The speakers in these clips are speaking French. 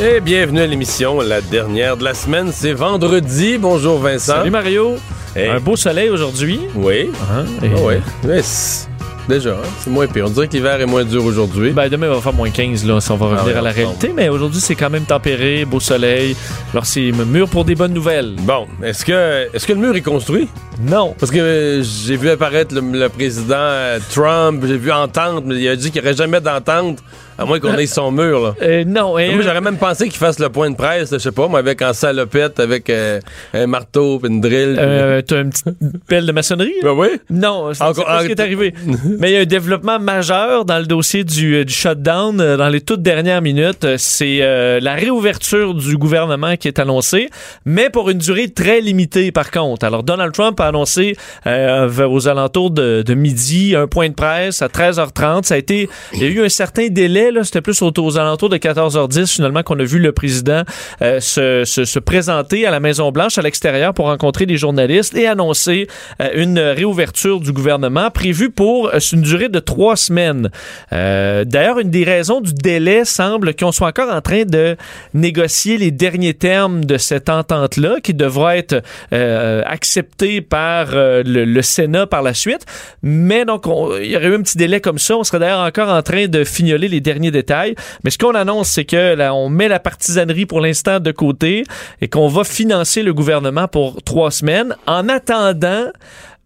Et bienvenue à l'émission, la dernière de la semaine, c'est vendredi. Bonjour Vincent. Salut Mario. Hey. Un beau soleil aujourd'hui. Oui. Hein, et- Ah ouais. Mais c'est- déjà, hein, c'est moins pire. On dirait que l'hiver est moins dur aujourd'hui. Ben, demain, il va faire moins 15, là, si on va revenir Ah ouais, à la réalité. Mais aujourd'hui, c'est quand même tempéré, beau soleil. Alors, c'est mûr pour des bonnes nouvelles. Bon, est-ce que, est-ce que le mur est construit? Non. Parce que euh, j'ai vu apparaître le, le président euh, Trump, j'ai vu entente, mais il a dit qu'il n'y aurait jamais d'entente, à moins qu'on ait son mur. Là. Euh, non. et- Moi, j'aurais même pensé qu'il fasse le point de presse, je sais pas, moi, avec en salopette, avec euh, un marteau, puis une drill. Euh, T'as une petite pelle de maçonnerie? Ben oui? Non, c'est pas ce qui est ah, arrivé. Mais il y a un développement majeur dans le dossier du, euh, du shutdown euh, dans les toutes dernières minutes. Euh, C'est euh, la réouverture du gouvernement qui est annoncée, mais pour une durée très limitée par contre. Alors Donald Trump a annoncé euh, aux alentours de, de midi un point de presse à 13h30. Ça a été, il y a eu un certain délai C'était plus aux, alentours de 14h10 finalement qu'on a vu le président euh, se, se, se présenter à la Maison Blanche à l'extérieur pour rencontrer des journalistes et annoncer euh, une réouverture du gouvernement prévue pour euh, une durée de trois semaines. D'ailleurs, une des raisons du délai semble qu'on soit encore en train de négocier les derniers termes de cette entente-là, qui devra être acceptée par le, le Sénat par la suite. Mais donc, on- il y aurait eu un petit délai comme ça. On serait d'ailleurs encore en train de fignoler les derniers détails. Mais ce qu'on annonce, c'est que là, on met la partisanerie pour l'instant de côté et qu'on va financer le gouvernement pour trois semaines en attendant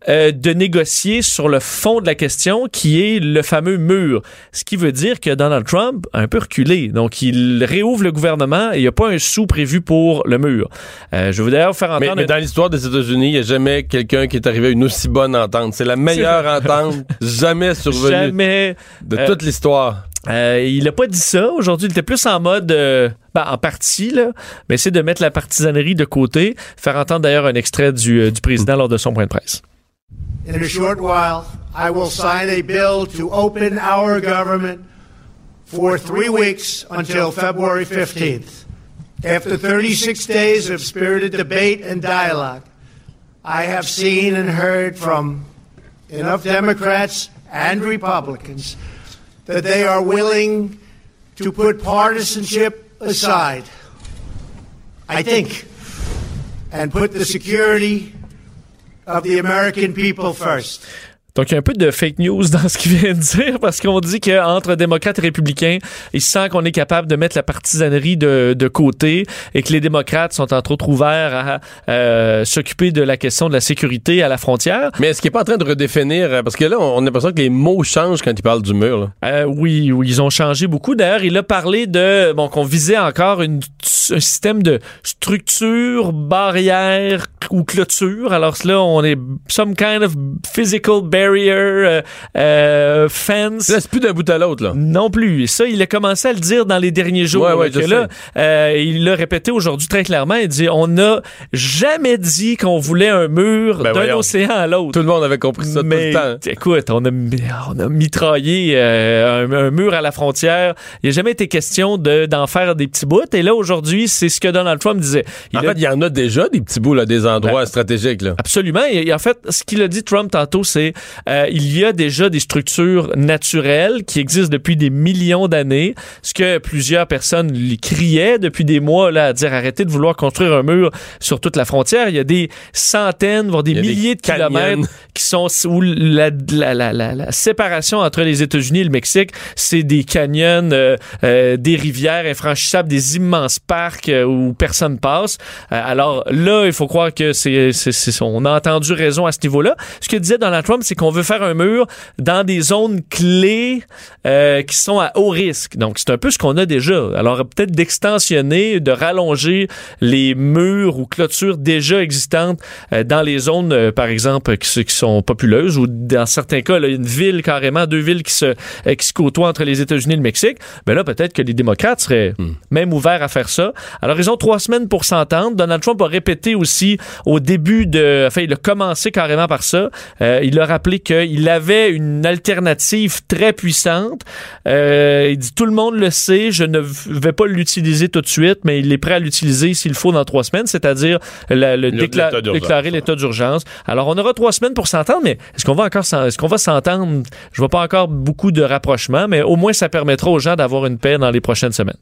euh, de négocier sur le fond de la question qui est le fameux mur. Ce qui veut dire que Donald Trump a un peu reculé. Donc, il réouvre le gouvernement et il n'y a pas un sou prévu pour le mur. Euh, je veux d'ailleurs faire entendre... mais dans l'histoire des États-Unis, il n'y a jamais quelqu'un qui est arrivé à une aussi bonne entente. C'est la meilleure entente jamais survenue Jamais... de euh, toute l'histoire. Euh, il a pas dit ça. Aujourd'hui, il était plus en mode, euh, ben, en partie, là, mais c'est de mettre la partisanerie de côté. Faire entendre d'ailleurs un extrait du, euh, du président lors de son point de presse. In a short while, I will sign a bill to open our government for three weeks until February 15th. After 36 days of spirited debate and dialogue, I have seen and heard from enough Democrats and Republicans that they are willing to put partisanship aside. I think, and put the security of the American people first. Donc, il y a un peu de fake news dans ce qu'il vient de dire parce qu'on dit qu'entre démocrates et républicains, il sent qu'on est capable de mettre la partisanerie de, de côté et que les démocrates sont entre autres ouverts à euh, s'occuper de la question de la sécurité à la frontière. Mais est-ce qu'il n'est pas en train de redéfinir, euh, parce que là, on a l'impression que les mots changent quand il parle du mur. là. Euh, oui, oui, ils ont changé beaucoup. D'ailleurs, il a parlé de bon qu'on visait encore une, un système de structure, barrière ou clôture. Alors là, on est some kind of physical barrier euh, euh, fence. Là, c'est plus d'un bout à l'autre. là. Non plus. Et ça, il a commencé à le dire dans les derniers jours. Ouais, ouais, que là, euh, il l'a répété aujourd'hui très clairement. Il dit on n'a jamais dit qu'on voulait un mur Ben d'un voyons. océan à l'autre. Tout le monde avait compris ça Mais tout le temps. écoute, on a, on a mitraillé euh, un, un mur à la frontière. Il n'a jamais été question de, d'en faire des petits bouts. Et là, aujourd'hui, c'est ce que Donald Trump disait. Il En a- fait, il y en a déjà des petits bouts, là, des endroits Ben, stratégiques. Là. Absolument. Et en fait, ce qu'il a dit Trump tantôt, c'est euh, il y a déjà des structures naturelles qui existent depuis des millions d'années. Ce que plusieurs personnes lui criaient depuis des mois là, à dire arrêtez de vouloir construire un mur sur toute la frontière. Il y a des centaines, voire des milliers de canyons. kilomètres qui sont où la, la, la, la, séparation entre les États-Unis et le Mexique, c'est des canyons, euh, euh, des rivières infranchissables, des immenses parcs où personne passe. Alors là, il faut croire que c'est- on a entendu raison à ce niveau-là. Ce que disait Donald Trump, c'est qu'on veut faire un mur dans des zones clés euh, qui sont à haut risque. Donc, c'est un peu ce qu'on a déjà. Alors, peut-être d'extensionner, de rallonger les murs ou clôtures déjà existantes euh, dans les zones, euh, par exemple, qui, qui sont populeuses ou dans certains cas, là, une ville carrément, deux villes qui se, euh, qui se côtoient entre les États-Unis et le Mexique. Ben là, peut-être que les démocrates seraient même ouverts à faire ça. Alors, ils ont trois semaines pour s'entendre. Donald Trump a répété aussi au début de... Enfin, il a commencé carrément par ça. Euh, il a rappelé qu'il avait une alternative très puissante. Euh, il dit, tout le monde le sait, je ne vais pas l'utiliser tout de suite, mais il est prêt à l'utiliser s'il faut dans trois semaines, c'est-à-dire le décla- déclarer l'état d'urgence. Alors, on aura trois semaines pour s'entendre, mais est-ce qu'on va encore est-ce qu'on va s'entendre? Je vois pas encore beaucoup de rapprochements, mais au moins, ça permettra aux gens d'avoir une paix dans les prochaines semaines.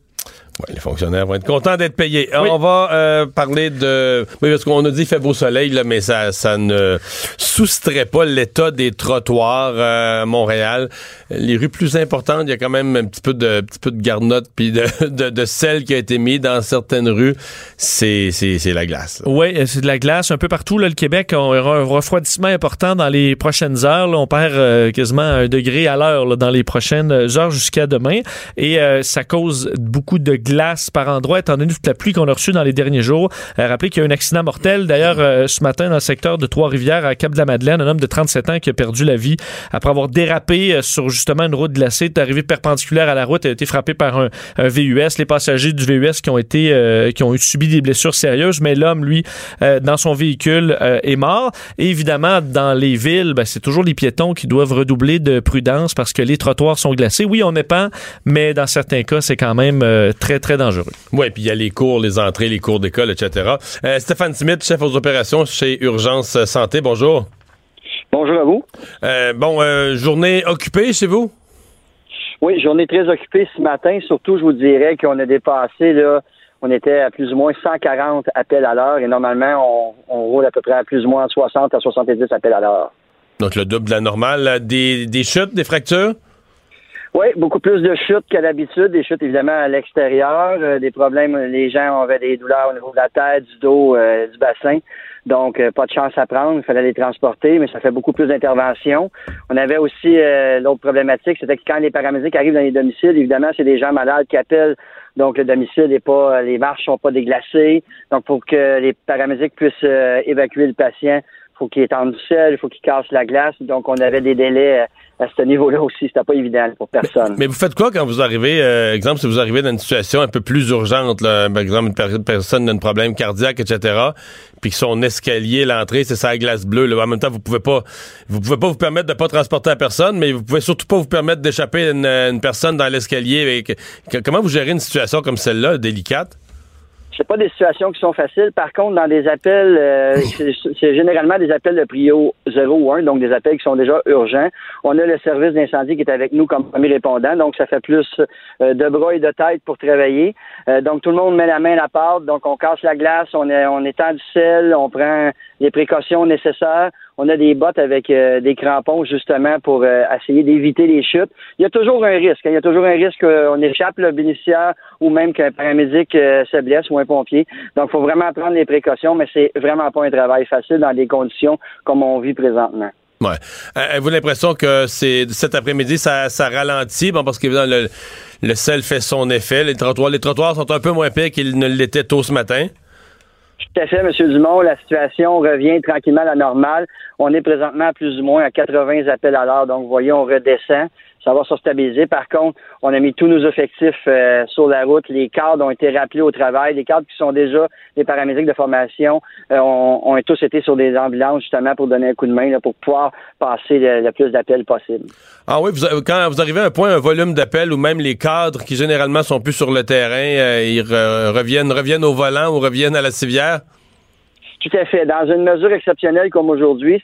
Ouais, les fonctionnaires vont être contents d'être payés. Oui. On va euh, parler de... Oui, parce qu'on a dit fait beau soleil, là, mais ça, ça ne soustrait pas l'état des trottoirs euh, à Montréal. Les rues plus importantes, il y a quand même un petit peu de, un petit peu de garnotte puis de, de, de sel qui a été mis dans certaines rues. C'est, c'est, c'est la glace. Oui, c'est de la glace un peu partout. Là, le Québec, on aura un refroidissement important dans les prochaines heures. là. on perd euh, quasiment un degré à l'heure dans les prochaines heures jusqu'à demain. Et euh, ça cause beaucoup de glace par endroit, étant donné toute la pluie qu'on a reçue dans les derniers jours. Euh, rappelez qu'il y a eu un accident mortel, d'ailleurs, euh, ce matin dans le secteur de Trois-Rivières, à Cap-de-la-Madeleine, un homme de 37 ans qui a perdu la vie après avoir dérapé euh, sur justement une route glacée, est arrivé perpendiculaire à la route, a été frappé par un, VUS. Les passagers du VUS qui ont été, euh, qui ont subi des blessures sérieuses, mais l'homme, lui, euh, dans son véhicule, euh, est mort. Et évidemment, dans les villes, ben, c'est toujours les piétons qui doivent redoubler de prudence parce que les trottoirs sont glacés. Oui, on épand, mais dans certains cas, c'est quand même euh, très, très dangereux. Oui, puis il y a les cours, les entrées, les cours d'école, etc. Euh, Stéphane Smith, chef aux opérations chez Urgence Santé, bonjour. Bonjour à vous. Euh, bon, euh, journée occupée chez vous? Oui, journée très occupée ce matin. Surtout, je vous dirais qu'on a dépassé, là, on était à plus ou moins 140 appels à l'heure et normalement, on, on roule à peu près à plus ou moins 60 à 70 appels à l'heure. Donc le double de la normale. Des, des chutes, des fractures? Oui, beaucoup plus de chutes qu'à l'habitude. Des chutes, évidemment, à l'extérieur. Euh, des problèmes, les gens avaient des douleurs au niveau de la tête, du dos, euh, du bassin. Donc, euh, pas de chance à prendre. Il fallait les transporter, mais ça fait beaucoup plus d'interventions. On avait aussi euh, l'autre problématique, c'était que quand les paramédics arrivent dans les domiciles, évidemment, c'est des gens malades qui appellent. Donc, le domicile n'est pas, les marches sont pas déglacées. Donc, pour que les paramédics puissent euh, évacuer le patient, faut qu'il étende du sel, il faut qu'il casse la glace. Donc, on avait des délais euh, à ce niveau-là aussi. C'était pas évident pour personne. Mais vous faites quoi quand vous arrivez, euh, exemple, si vous arrivez dans une situation un peu plus urgente, là, par exemple, une per- personne a un problème cardiaque, etc., puis que son escalier, l'entrée, c'est sa glace bleue. Là, en même temps, vous pouvez pas, vous pouvez pas vous permettre de pas transporter la personne, mais vous pouvez surtout pas vous permettre d'échapper une, une personne dans l'escalier. Comment vous gérez une situation comme celle-là, délicate? C'est pas des situations qui sont faciles. Par contre, dans des appels, euh, c'est généralement des appels de prio 0 ou 1, donc des appels qui sont déjà urgents. On a le service d'incendie qui est avec nous comme premier répondant, donc ça fait plus euh, de bras et de tête pour travailler. Euh, donc tout le monde met la main à la pâte, donc on casse la glace, on, est, on étend du sel, on prend les précautions nécessaires. On a des bottes avec euh, des crampons justement pour euh, essayer d'éviter les chutes. Il y a toujours un risque. hein. Il y a toujours un risque qu'on échappe le bénéficiaire ou même qu'un paramédic euh, se blesse ou un pompier. Donc, il faut vraiment prendre les précautions, mais c'est vraiment pas un travail facile dans des conditions comme on vit présentement. Ouais. Euh, Avez-vous l'impression que c'est cet après-midi, ça, ça ralentit? Bon, parce qu'évidemment, le, le sel fait son effet. Les trottoirs, les trottoirs sont un peu moins pires qu'ils ne l'étaient tôt ce matin. Tout à fait, M. Dumont. La situation revient tranquillement à la normale. On est présentement plus ou moins à 80 appels à l'heure. Donc, vous voyez, on redescend. Ça va se stabiliser. Par contre, on a mis tous nos effectifs euh, sur la route. Les cadres ont été rappelés au travail. Les cadres qui sont déjà des paramédics de formation euh, ont, tous été sur des ambulances justement pour donner un coup de main là, pour pouvoir passer le, plus d'appels possible. Ah oui, quand vous arrivez à un point, un volume d'appels où même les cadres qui généralement sont plus sur le terrain, euh, ils re- reviennent, reviennent au volant ou reviennent à la civière? Tout à fait. Dans une mesure exceptionnelle comme aujourd'hui,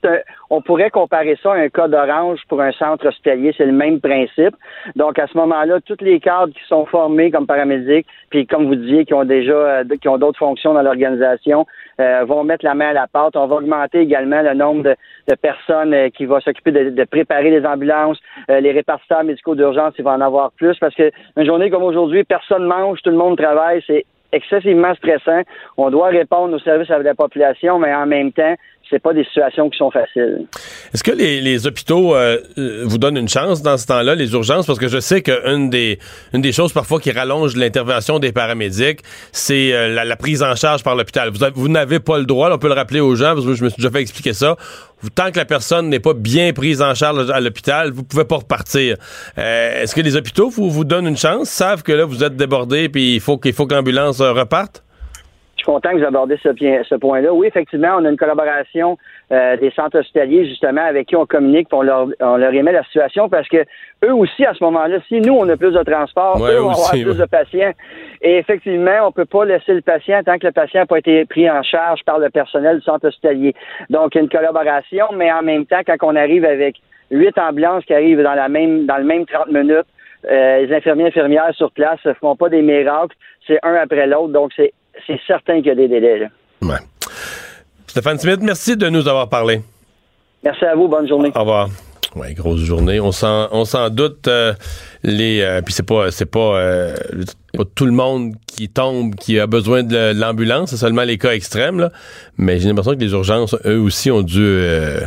on pourrait comparer ça à un cas d'orange pour un centre hospitalier. C'est le même principe. Donc, à ce moment-là, tous les cadres qui sont formés comme paramédics, puis comme vous disiez, qui ont déjà euh, qui ont d'autres fonctions dans l'organisation, euh, vont mettre la main à la pâte. On va augmenter également le nombre de, de personnes euh, qui vont s'occuper de, de préparer les ambulances. Euh, les répartiteurs médicaux d'urgence, il va en avoir plus parce que une journée comme aujourd'hui, personne mange, tout le monde travaille. C'est excessivement stressant. On doit répondre aux services à la population, mais en même temps, c'est pas des situations qui sont faciles. Est-ce que les, les hôpitaux euh, euh, vous donnent une chance dans ce temps-là, les urgences? Parce que je sais qu'une des, une des choses parfois qui rallonge l'intervention des paramédics, c'est euh, la, la, prise en charge par l'hôpital. Vous, vous n'avez pas le droit, là, on peut le rappeler aux gens, parce que je me suis déjà fait expliquer ça. Tant que la personne n'est pas bien prise en charge à l'hôpital, vous pouvez pas repartir. Est-ce que les hôpitaux vous, vous donnent une chance, savent que là, vous êtes débordé, puis il faut qu'il faut que l'ambulance reparte? Je suis content que vous abordez ce, ce point-là. Oui, effectivement, on a une collaboration euh, des centres hospitaliers, justement, avec qui on communique, pour on leur, on leur émet la situation parce que eux aussi, à ce moment-là, si nous, on a plus de transport, Ouais, eux vont avoir plus de patients. Et effectivement, on peut pas laisser le patient tant que le patient n'a pas été pris en charge par le personnel du centre hospitalier. Donc, il y a une collaboration, mais en même temps, quand on arrive avec huit ambulances qui arrivent dans la même dans le même 30 minutes, euh, les infirmiers et infirmières sur place ne feront pas des miracles, c'est un après l'autre, donc c'est c'est certain qu'il y a des délais. là. Ouais. Stéphane Smith, merci de nous avoir parlé. Merci à vous, bonne journée. Au revoir. Ouais, grosse journée. On s'en, on s'en doute. euh, les, euh, puis c'est pas, c'est pas, euh, pas tout le monde qui tombe qui a besoin de l'ambulance. C'est seulement les cas extrêmes. Là. Mais j'ai l'impression que les urgences, eux aussi, ont dû, euh,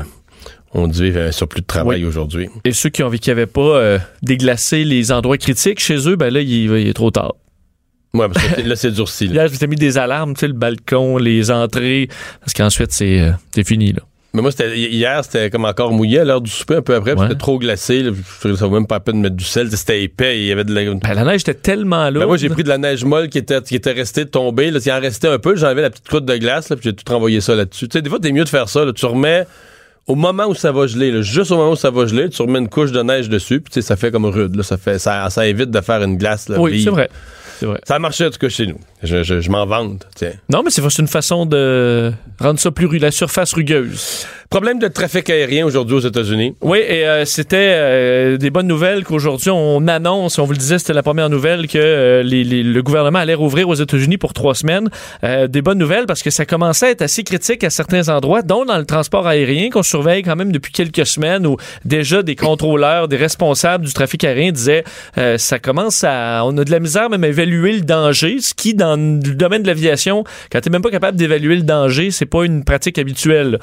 ont dû vivre un surplus de travail Oui. aujourd'hui. Et ceux qui ont vu qu'il n'y avait pas euh, déglacé les endroits critiques chez eux, ben là, il, il est trop tard. Ouais, parce que là, c'est durci. là. Hier, je mis des alarmes, tu sais, le balcon, les entrées, parce qu'ensuite, c'est euh, fini, là. Mais moi, hier, c'était comme encore mouillé à l'heure du souper, un peu après. Ouais. C'était trop glacé. Là, ça vaut même pas la peine de mettre du sel. C'était épais. Il y avait de la, Ben, la neige était tellement lourde. Ben moi, j'ai pris de la neige molle qui était, qui était restée tombée. Là, il en restait un peu. J'enlevais la petite croûte de glace, là, puis j'ai tout renvoyé ça là-dessus. Tu sais, des fois, t'es mieux de faire ça. Là. Tu remets au moment où ça va geler, là, juste au moment où ça va geler, tu remets une couche de neige dessus, puis ça fait comme rude. Là, ça, fait, ça, ça évite de faire une glace. Là, Oui, c'est vrai. Vrai. Ça a marché en tout cas chez nous. Je, je, je m'en vante. Tiens. Non, mais c'est une façon de rendre ça plus la surface rugueuse. Problème de trafic aérien aujourd'hui aux États-Unis. Oui, et euh, c'était euh, des bonnes nouvelles qu'aujourd'hui on annonce, on vous le disait, c'était la première nouvelle que euh, les- les- le gouvernement allait rouvrir aux États-Unis pour trois semaines. Euh, des bonnes nouvelles parce que ça commençait à être assez critique à certains endroits, dont dans le transport aérien qu'on surveille quand même depuis quelques semaines où déjà des contrôleurs, des responsables du trafic aérien disaient euh, ça commence à... On a de la misère même à évaluer le danger, ce qui dans le domaine de l'aviation, quand tu même pas capable d'évaluer le danger, c'est pas une pratique habituelle.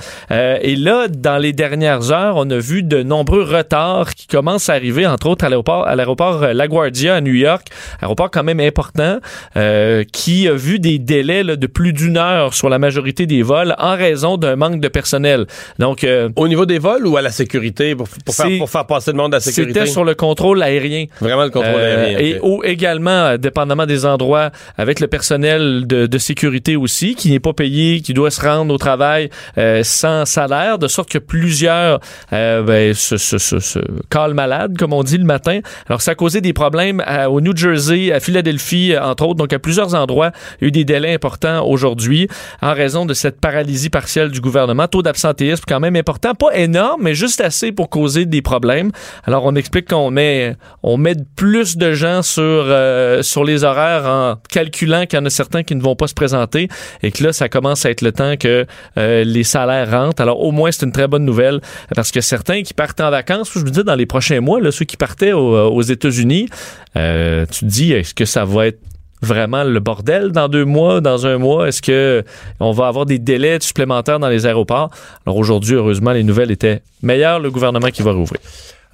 Là, dans les dernières heures, on a vu de nombreux retards qui commencent à arriver, entre autres à l'aéroport, à l'aéroport euh, LaGuardia à New York, aéroport quand même important, euh, qui a vu des délais là, de plus d'une heure sur la majorité des vols en raison d'un manque de personnel. Donc, euh, Au niveau des vols ou à la sécurité, pour, pour, faire, C'est- pour faire passer le monde à la sécurité? c'était sur le contrôle aérien. Vraiment le contrôle Euh, aérien. Et ok. au- également, euh, dépendamment des endroits, avec le personnel de, de sécurité aussi, qui n'est pas payé, qui doit se rendre au travail euh, sans salaire, de sorte que plusieurs euh, ben, se, se, se, se calent malades, comme on dit le matin. Alors, ça a causé des problèmes au New Jersey, à Philadelphie, euh, entre autres. Donc, à plusieurs endroits, il y a eu des délais importants aujourd'hui en raison de cette paralysie partielle du gouvernement. Taux d'absentéisme quand même important, pas énorme, mais juste assez pour causer des problèmes. Alors, on explique qu'on met, on met plus de gens sur, euh, sur les horaires en calculant qu'il y en a certains qui ne vont pas se présenter et que là, ça commence à être le temps que les salaires rentrent. Alors, au moins, c'est une très bonne nouvelle parce que certains qui partent en vacances, je me dis dans les prochains mois, ceux qui partaient au- aux États-Unis, euh, tu te dis, est-ce que ça va être vraiment le bordel dans deux mois, dans un mois? Est-ce que on va avoir des délais supplémentaires dans les aéroports? Alors aujourd'hui, heureusement, les nouvelles étaient meilleures. Le gouvernement qui va rouvrir.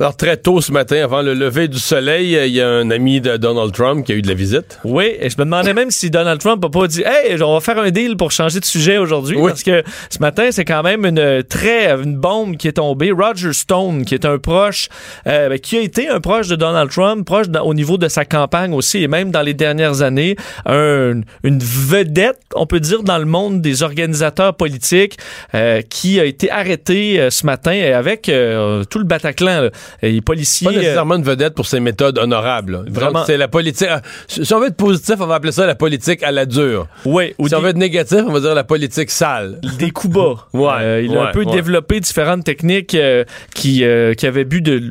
Alors, très tôt ce matin, avant le lever du soleil, il y a un ami de Donald Trump qui a eu de la visite. Oui, et je me demandais même si Donald Trump n'a pas dit Hey, on va faire un deal pour changer de sujet aujourd'hui. Oui. Parce que ce matin, c'est quand même une très une bombe qui est tombée. Roger Stone, qui est un proche, euh, qui a été un proche de Donald Trump, proche dans- au niveau de sa campagne aussi, et même dans les dernières années, un- une vedette, on peut dire, dans le monde des organisateurs politiques, euh, qui a été arrêté euh, ce matin avec euh, tout le Bataclan. là. Et les policiers. Pas euh, nécessairement une vedette pour ses méthodes honorables. là. Vraiment. C'est la politique. ah, Si on veut être positif, on va appeler ça la politique à la dure. ouais, ou si on veut être négatif, on va dire la politique sale. des coups bas. Ouais, Euh, il a un peu ouais. développé différentes techniques euh, qui, euh, qui avaient bu de,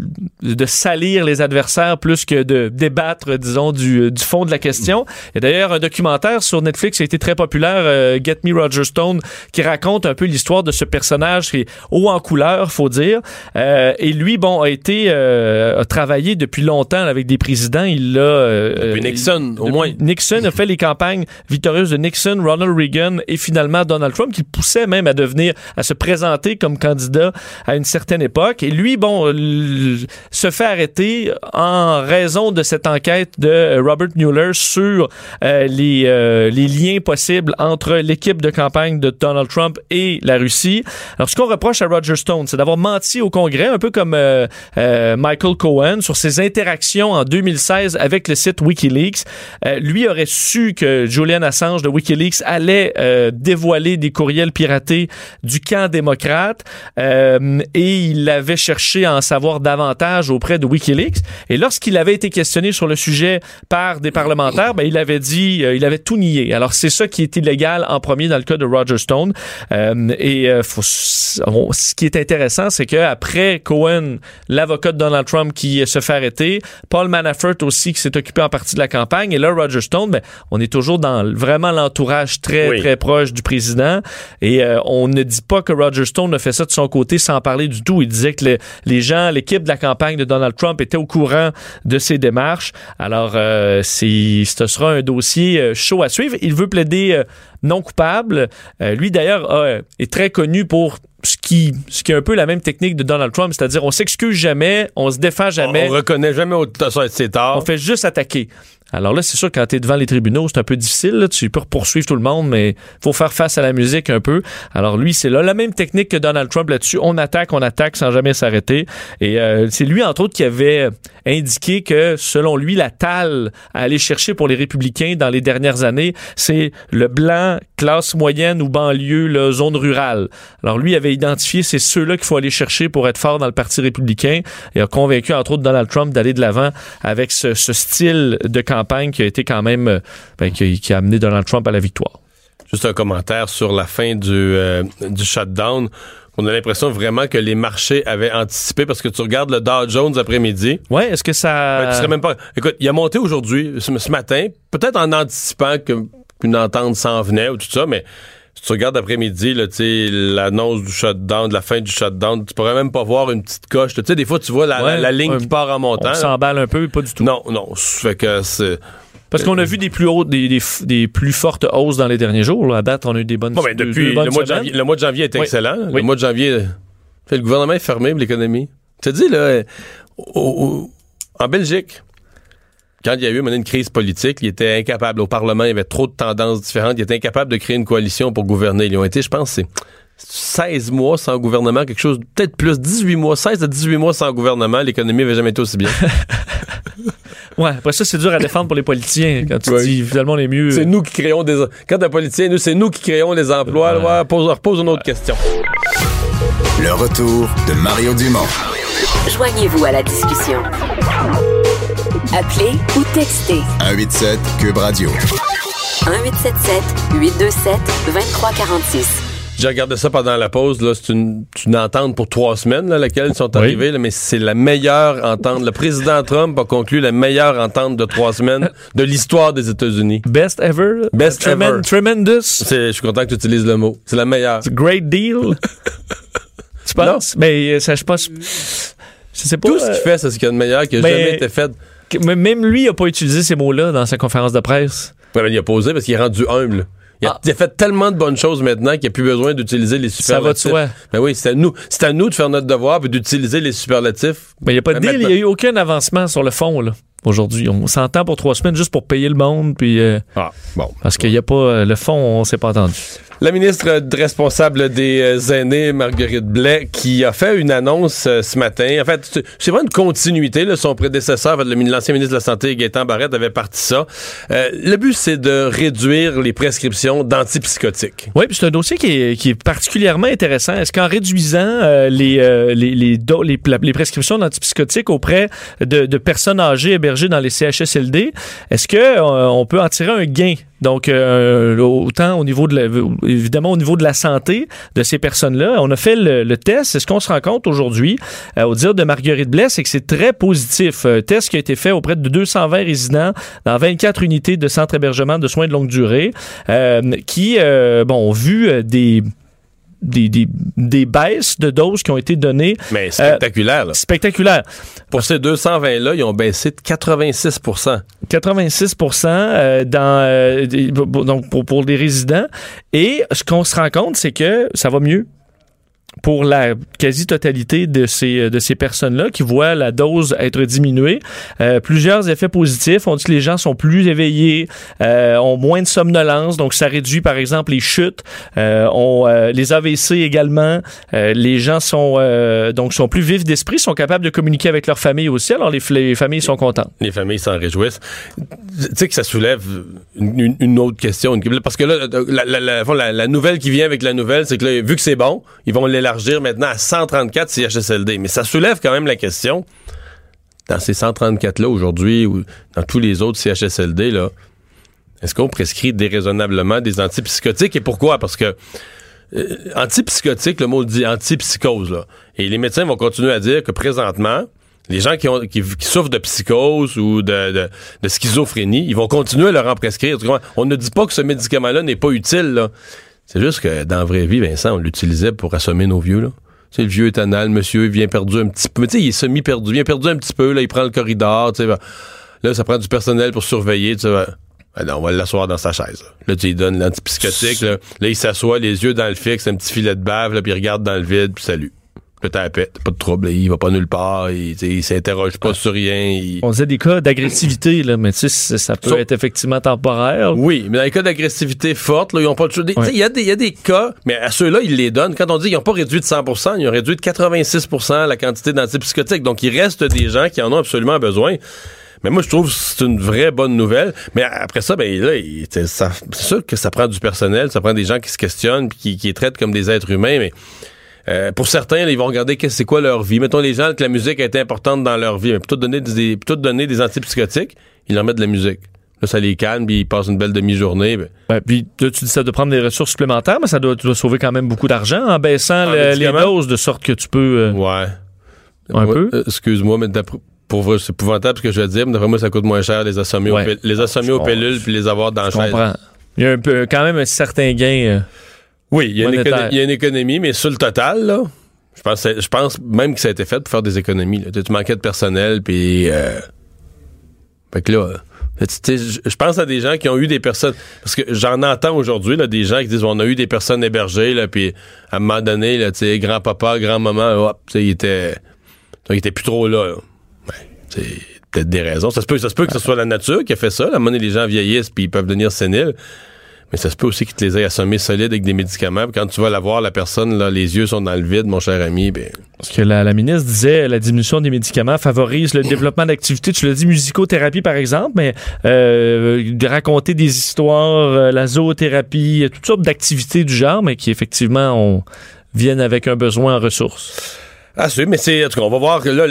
de salir les adversaires plus que de débattre, disons, du, du fond de la question. Il y a d'ailleurs un documentaire sur Netflix qui a été très populaire, euh, Get Me Roger Stone, qui raconte un peu l'histoire de ce personnage qui est haut en couleur, faut dire. Euh, et lui, bon, a été été a travaillé depuis longtemps avec des présidents. Il l'a depuis Nixon, au moins. Nixon a fait les campagnes victorieuses de Nixon, Ronald Reagan et finalement Donald Trump, qui poussait même à devenir, à se présenter comme candidat à une certaine époque. Et lui, bon, se fait arrêter en raison de cette enquête de Robert Mueller sur les, les liens possibles entre l'équipe de campagne de Donald Trump et la Russie. Alors, ce qu'on reproche à Roger Stone, c'est d'avoir menti au Congrès, un peu comme euh, euh, Michael Cohen, sur ses interactions en 2016 avec le site Wikileaks. Euh, lui aurait su que Julian Assange de Wikileaks allait dévoiler des courriels piratés du camp démocrate et il avait cherché à en savoir davantage auprès de Wikileaks. Et lorsqu'il avait été questionné sur le sujet par des parlementaires, ben, il avait dit, il avait tout nié. Alors, c'est ça qui est illégal en premier dans le cas de Roger Stone. Euh, et euh, ce qui est intéressant, c'est qu'après Cohen, l'avocat de Donald Trump qui se fait arrêter, Paul Manafort aussi qui s'est occupé en partie de la campagne, et là, Roger Stone, ben, on est toujours dans vraiment l'entourage très, très proche du président. Et euh, on ne dit pas que Roger Stone a fait ça de son côté sans parler du tout. Il disait que les gens, l'équipe de la campagne de Donald Trump était au courant de ses démarches. Alors, c'est, ce sera un dossier chaud à suivre. Il veut plaider non coupable. Euh, lui, d'ailleurs, est très connu pour ce qui, ce qui est un peu la même technique de Donald Trump, c'est-à-dire on s'excuse jamais, on se défend jamais. On, reconnaît jamais au, ses torts. On fait juste attaquer. Alors là, c'est sûr, quand tu es devant les tribunaux, c'est un peu difficile. Tu peux poursuivre tout le monde, mais faut faire face à la musique un peu. Alors lui, c'est là la même technique que Donald Trump là-dessus. On attaque, on attaque sans jamais s'arrêter. Et euh, c'est lui, entre autres, qui avait indiqué que, selon lui, la talle à aller chercher pour les républicains dans les dernières années, c'est le blanc, classe moyenne ou banlieue, la zone rurale. Alors lui avait identifié, c'est ceux-là qu'il faut aller chercher pour être fort dans le Parti républicain et a convaincu, entre autres, Donald Trump d'aller de l'avant avec ce, ce style de campagne campagne qui a été quand même, euh, ben, qui, a amené Donald Trump à la victoire. Juste un commentaire sur la fin du, euh, du shutdown. On a l'impression vraiment que les marchés avaient anticipé parce que tu regardes le Dow Jones après-midi. Ouais, est-ce que ça. Ben, tu serais même pas. Écoute, il a monté aujourd'hui, ce, matin, peut-être en anticipant qu'une entente s'en venait ou tout ça, mais si tu regardes après-midi, l'annonce du shutdown, de la fin du shutdown, tu pourrais même pas voir une petite coche. Tu sais, des fois, tu vois la, ligne qui part en montant. On s'emballe un peu, pas du tout. Non, non. Fait que c'est. Parce qu'on a vu des plus hautes, des, plus fortes hausses dans les derniers jours. À date, on a eu des bonnes. Bon, ben, depuis le, mois de janvier, le mois de janvier était excellent. Le mois de janvier, le gouvernement est fermé, l'économie. Tu te dis là, en Belgique, quand il y a eu une crise politique, il était incapable. Au Parlement, il y avait trop de tendances différentes. Il était incapable de créer une coalition pour gouverner. Ils ont été, je pense, c'est 16 mois sans gouvernement, quelque chose, peut-être plus, 18 mois, 16 à 18 mois sans gouvernement. L'économie n'avait jamais été aussi bien. ouais, après ça, c'est dur à défendre pour les politiciens quand tu dis finalement les mieux. C'est nous qui créons des. Quand un politicien, nous, c'est nous qui créons les emplois. Ouais. pose, repose une autre question. Le retour de Mario Dumont. Joignez-vous à la discussion. Appelez ou textez. 187 Cube Radio. 1877 827 2346. J'ai regardé ça pendant la pause. Là, c'est une, une entente pour trois semaines, là, laquelle ils sont arrivés, là, mais c'est la meilleure entente. Le président Trump a conclu la meilleure entente de trois semaines de l'histoire des États-Unis. Best ever? Best ever. Tremendous? Je suis content que tu utilises le mot. C'est la meilleure. Great deal? tu penses? Mais euh, ça, je pense. Je sais pas. Tout ce qu'il euh, fait, c'est ce qu'il y a de meilleur qui a jamais été fait. Même lui, il n'a pas utilisé ces mots-là dans sa conférence de presse. Ouais, il a posé parce qu'il est rendu humble. Il a, ah. fait tellement de bonnes choses maintenant qu'il n'y a plus besoin d'utiliser les superlatifs. Ça va de soi. Ben oui, c'est à nous, c'est à nous de faire notre devoir et d'utiliser les superlatifs. Mais il n'y a pas de deal, il n'y a eu aucun avancement sur le fond, là. Aujourd'hui, on s'entend pour trois semaines juste pour payer le monde, puis. Euh, ah, bon. Parce qu'il n'y a pas. Euh, le fond, on s'est pas entendu. La ministre responsable des euh, aînés, Marguerite Blais, qui a fait une annonce euh, ce matin. En fait, c'est vraiment une continuité. Là, son prédécesseur, l'ancien ministre de la Santé, Gaétan Barrette, avait parti ça. Euh, le but, c'est de réduire les prescriptions d'antipsychotiques. Oui, puis c'est un dossier qui est, particulièrement intéressant. Est-ce qu'en réduisant les, les, les, prescriptions d'antipsychotiques auprès de, personnes âgées hébergées dans les CHSLD, est-ce qu'on peut en tirer un gain? Donc, euh, autant au niveau de la, évidemment au niveau de la santé de ces personnes-là, on a fait le, test. Et ce qu'on se rend compte aujourd'hui, euh, au dire de Marguerite Blais, c'est que c'est très positif. Un test qui a été fait auprès de 220 résidents dans 24 unités de centre hébergement de soins de longue durée, euh, qui, bon, ont vu des des, des, des baisses de doses qui ont été données. Mais spectaculaire, là. Spectaculaire. Pour ces 220-là, ils ont baissé de 86 86% euh, dans, euh, des- donc pour, pour les résidents. Et ce qu'on se rend compte, c'est que ça va mieux pour la quasi-totalité de ces, de ces personnes-là qui voient la dose être diminuée. Euh, plusieurs effets positifs. On dit que les gens sont plus éveillés, euh, ont moins de somnolence, donc ça réduit par exemple les chutes, euh, ont, euh, les AVC également. Euh, les gens sont euh, donc sont plus vifs d'esprit, sont capables de communiquer avec leur famille aussi. Alors les, les familles sont contentes. Les familles s'en réjouissent. Tu sais que ça soulève une, autre question. parce que là, la- la nouvelle qui vient avec la nouvelle, c'est que là, vu que c'est bon, ils vont maintenant à 134 CHSLD. Mais ça soulève quand même la question, dans ces 134-là aujourd'hui, ou dans tous les autres CHSLD, là, est-ce qu'on prescrit déraisonnablement des antipsychotiques? Et pourquoi? Parce que euh, antipsychotique, le mot dit antipsychose. Là. Et les médecins vont continuer à dire que présentement, les gens qui, souffrent de psychose ou de, schizophrénie, ils vont continuer à leur en prescrire. On ne dit pas que ce médicament-là n'est pas utile. C'est juste que dans la vraie vie, Vincent, on l'utilisait pour assommer nos vieux. Là. Tu le vieux éternel, monsieur, il vient perdu un petit peu. Mais tu sais, il est semi-perdu. Il vient perdu un petit peu, là, il prend le corridor. Tu sais, ben, là, ça prend du personnel pour surveiller. Tu sais, ben, ben non, on va l'asseoir dans sa chaise. Là, Là, tu lui donnes l'antipsychotique. Là. Là, il s'assoit, les yeux dans le fixe, un petit filet de bave, là, puis il regarde dans le vide, puis salut. Paix, t'as pas de trouble. Il va pas nulle part. Il, il s'interroge pas sur rien. il- On disait des cas d'agressivité, là, mais tu sais, ça peut être effectivement temporaire. Oui, mais dans les cas d'agressivité forte, là, ils ont pas de Il y, a des- y a des cas, mais à ceux-là, ils les donnent. Quand on dit qu'ils n'ont pas réduit de 100% ils ont réduit de 86% la quantité d'antipsychotiques. Donc, il reste des gens qui en ont absolument besoin. Mais moi, je trouve que c'est une vraie bonne nouvelle. Mais après ça, ben là, c'est sûr que ça prend du personnel, ça prend des gens qui se questionnent, puis qui, qui les traitent comme des êtres humains, mais euh, pour certains, là, ils vont regarder c'est quoi leur vie. Mettons les gens que la musique a été importante dans leur vie, mais plutôt de donner des, plutôt de donner des antipsychotiques, ils leur mettent de la musique. Là, ça les calme, puis ils passent une belle demi-journée. ben, Ouais, puis là, tu dis ça de prendre des ressources supplémentaires, mais ça doit, tu dois sauver quand même beaucoup d'argent en baissant En le- les doses de sorte que tu peux. euh, Ouais. Un peu? euh, Excuse-moi, mais pour vrai, c'est épouvantable ce que je vais dire, mais d'après moi, ça coûte moins cher les assommer, Ouais. aux, les assommer Je aux pilules puis les avoir dans la je chaise. comprends. Il y a un peu, quand même un certain gain. euh, Oui, il y, a une Monétaire. économie, mais sur le total, là, je pense, je pense même que ça a été fait pour faire des économies. Là. Tu manquais de personnel, puis... Euh, fait que là... euh, Je pense à des gens qui ont eu des personnes... Parce que j'en entends aujourd'hui, là, des gens qui disent on a eu des personnes hébergées, là, puis à un moment donné, là, tu sais, grand-papa, grand-maman, hop, tu sais, il était... Il était plus trop là. là. Ouais, c'est peut-être des raisons. Ça se peut, ça se peut que ce soit la nature qui a fait ça. La monnaie, les gens vieillissent puis ils peuvent devenir séniles. Mais ça se peut aussi qu'ils te les aient assommés solides avec des médicaments. Quand tu vas la voir, la personne, là, les yeux sont dans le vide, mon cher ami. Ben, Parce que la, ministre disait la diminution des médicaments favorise le développement d'activités. Tu l'as dit, musicothérapie par exemple, mais euh, de raconter des histoires, euh, la zoothérapie, toutes sortes d'activités du genre, mais qui effectivement viennent avec un besoin en ressources. Ah, c'est, mais c'est, en tout cas, on va voir que là,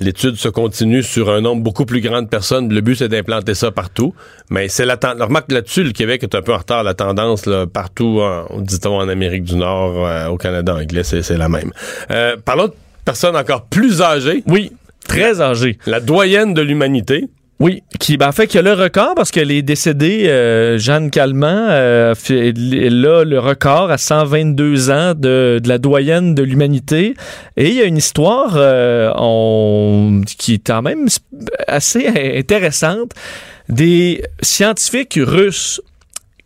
l'étude se continue sur un nombre beaucoup plus grand de personnes. Le but, c'est d'implanter ça partout. Mais c'est la tendance. Remarque là-dessus, le Québec est un peu en retard. La tendance, là, partout, en, dit-on, en Amérique du Nord, euh, au Canada anglais, c'est, la même. Euh, parlons de personnes encore plus âgées. Oui, très âgé. La doyenne de l'humanité. Oui, qui ben, en fait qui a le record parce qu'elle est décédée, euh, Jeanne Calment, euh, elle a le record à 122 ans de, la doyenne de l'humanité. Et il y a une histoire euh, qui est quand même assez intéressante des scientifiques russes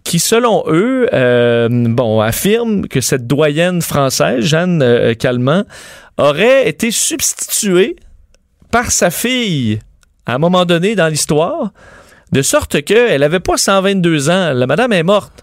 qui, selon eux, affirment que cette doyenne française, Jeanne Calment, aurait été substituée par sa fille à un moment donné dans l'histoire, de sorte qu'elle n'avait pas 122 ans. La madame est morte.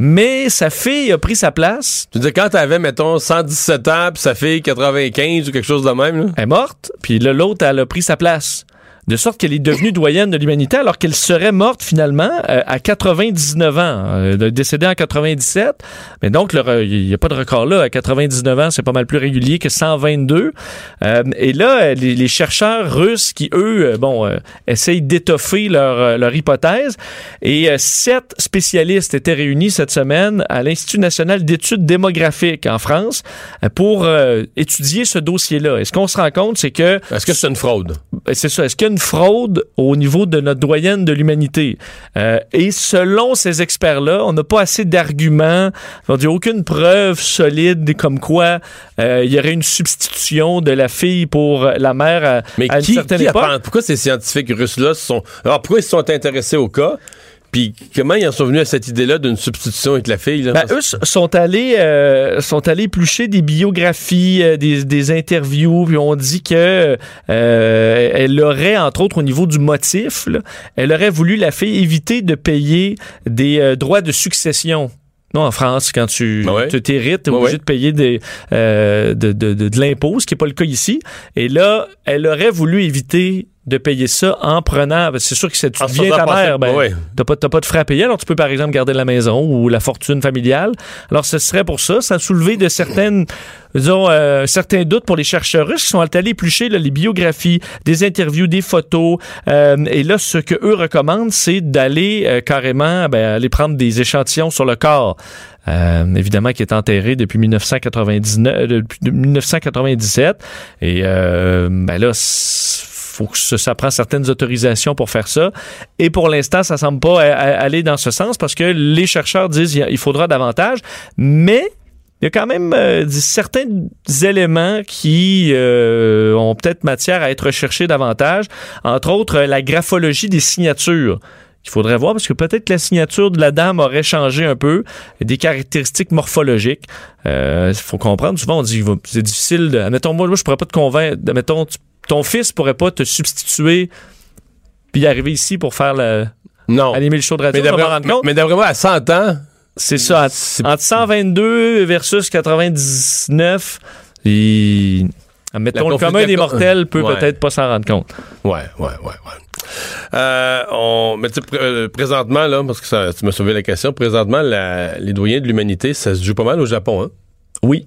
Mais sa fille a pris sa place. Tu veux dire, quand t'avais, mettons, 117 ans, puis sa fille 95 ou quelque chose de même, là? Elle est morte. Puis là, l'autre, elle a pris sa place. De sorte qu'elle est devenue doyenne de l'humanité alors qu'elle serait morte finalement euh, à 99 ans, euh, décédée en 97. Mais donc, il n'y a pas de record là. À 99 ans, c'est pas mal plus régulier que 122. Euh, et là, les, les chercheurs russes qui, eux, bon, essayent d'étoffer leur, leur hypothèse. Et sept spécialistes étaient réunis cette semaine à l'Institut national d'études démographiques en France pour étudier ce dossier-là. Et ce qu'on se rend compte, c'est que Est-ce que c'est une fraude? c'est ça. Est-ce qu'il y a une fraude au niveau de notre doyenne de l'humanité. Euh, et selon ces experts-là, on n'a pas assez d'arguments, on dit aucune preuve solide comme quoi euh, il y aurait une substitution de la fille pour la mère à, Mais à une qui, certaine qui époque. pourquoi ces scientifiques russes-là se sont. Alors, pourquoi ils se sont intéressés au cas? Puis comment ils en sont venus à cette idée-là d'une substitution avec la fille? Là? Ben, eux sont allés euh, sont allés éplucher des biographies, euh, des, des interviews, puis on dit que euh, elle aurait, entre autres au niveau du motif, là, elle aurait voulu la fille éviter de payer des euh, droits de succession. Non, en France, quand tu Ben ouais. te t'hérites, t'es Ouais, obligé ouais. de payer des, euh, de, de, de, de l'impôt, ce qui n'est pas le cas ici. Et là, elle aurait voulu éviter de payer ça en prenant. C'est sûr que si tu faisant ta mère, ben, ouais. T'as pas, pas de frais à payer, alors tu peux par exemple garder la maison ou la fortune familiale. Alors ce serait pour ça. Ça a soulevé de certaines, disons, euh, certains doutes pour les chercheurs russes qui sont allés éplucher là, les biographies, des interviews, des photos. Euh, et là, ce que eux recommandent, c'est d'aller euh, carrément ben, aller prendre des échantillons sur le corps. Évidemment, qui est enterré depuis 1999, euh, depuis 1997. Et ben là, c'est- faut que ça, ça prend certaines autorisations pour faire ça. Et pour l'instant, ça semble pas aller dans ce sens parce que les chercheurs disent il faudra davantage, mais il y a quand même euh, certains éléments qui euh, ont peut-être matière à être recherchés davantage, entre autres euh, la graphologie des signatures. Il faudrait voir parce que peut-être que la signature de la dame aurait changé un peu, des caractéristiques morphologiques. Il faut comprendre, souvent on dit c'est difficile. De, admettons, moi, moi, je pourrais pas te convaincre. Admettons, tu- ton fils pourrait pas te substituer puis arriver ici pour faire le, non. animer le show de radio. Mais d'après compte. mais moi, à 100 ans, C'est ça. Entre 122 versus 99, il- admettons, La le commun des mortels peut Ouais. peut-être pas s'en rendre compte. Ouais, ouais, ouais, ouais. Euh, on, mais tu sais, pr- euh, présentement, là, parce que ça, tu m'as sauvé la question, présentement, la- les doyens de l'humanité, ça se joue pas mal au Japon, hein? Oui.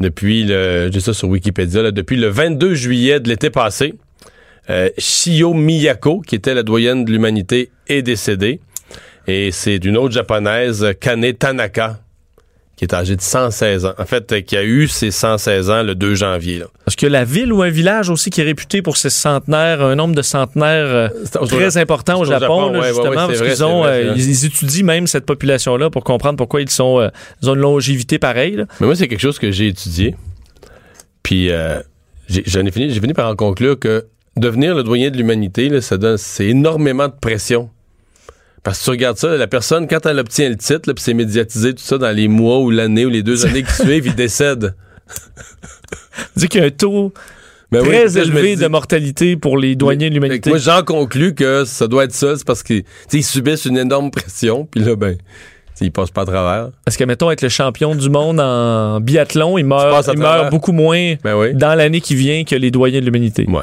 Depuis le, j'ai ça sur Wikipédia, là, depuis le 22 juillet de l'été passé, euh, Shio Miyako, qui était la doyenne de l'humanité, est décédée. Et c'est d'une autre japonaise, Kane Tanaka, qui est âgée de 116 ans. En fait, euh, qui a eu ses 116 ans le 2 janvier. Parce que la ville ou un village aussi qui est réputé pour ses centenaires, un nombre de centenaires euh, très important au Japon, Japon, là, ouais, ouais, justement, ouais, parce vrai, qu'ils c'est ont, vrai, euh, ils, ils étudient même cette population-là pour comprendre pourquoi ils sont, euh, ils ont une longévité pareille. là. Mais moi, c'est quelque chose que j'ai étudié. Puis, euh, j'en ai fini, j'ai fini par en conclure que devenir le doyen de l'humanité, ça donne, c'est énormément de pression. Parce que tu regardes ça, la personne, quand elle obtient le titre, puis c'est médiatisé, tout ça, dans les mois ou l'année ou les deux années qui suivent, il décède. Dit qu'il y a un taux Ben très élevé dis- de mortalité pour les douaniers de l'humanité. Moi, j'en conclus que ça doit être ça, c'est parce qu'ils subissent une énorme pression, puis là, ben, ils passent pas à travers. Parce que, mettons, être le champion du monde en biathlon, il meurt, il meurt beaucoup moins Ben oui. dans l'année qui vient que les doyens de l'humanité. Ouais.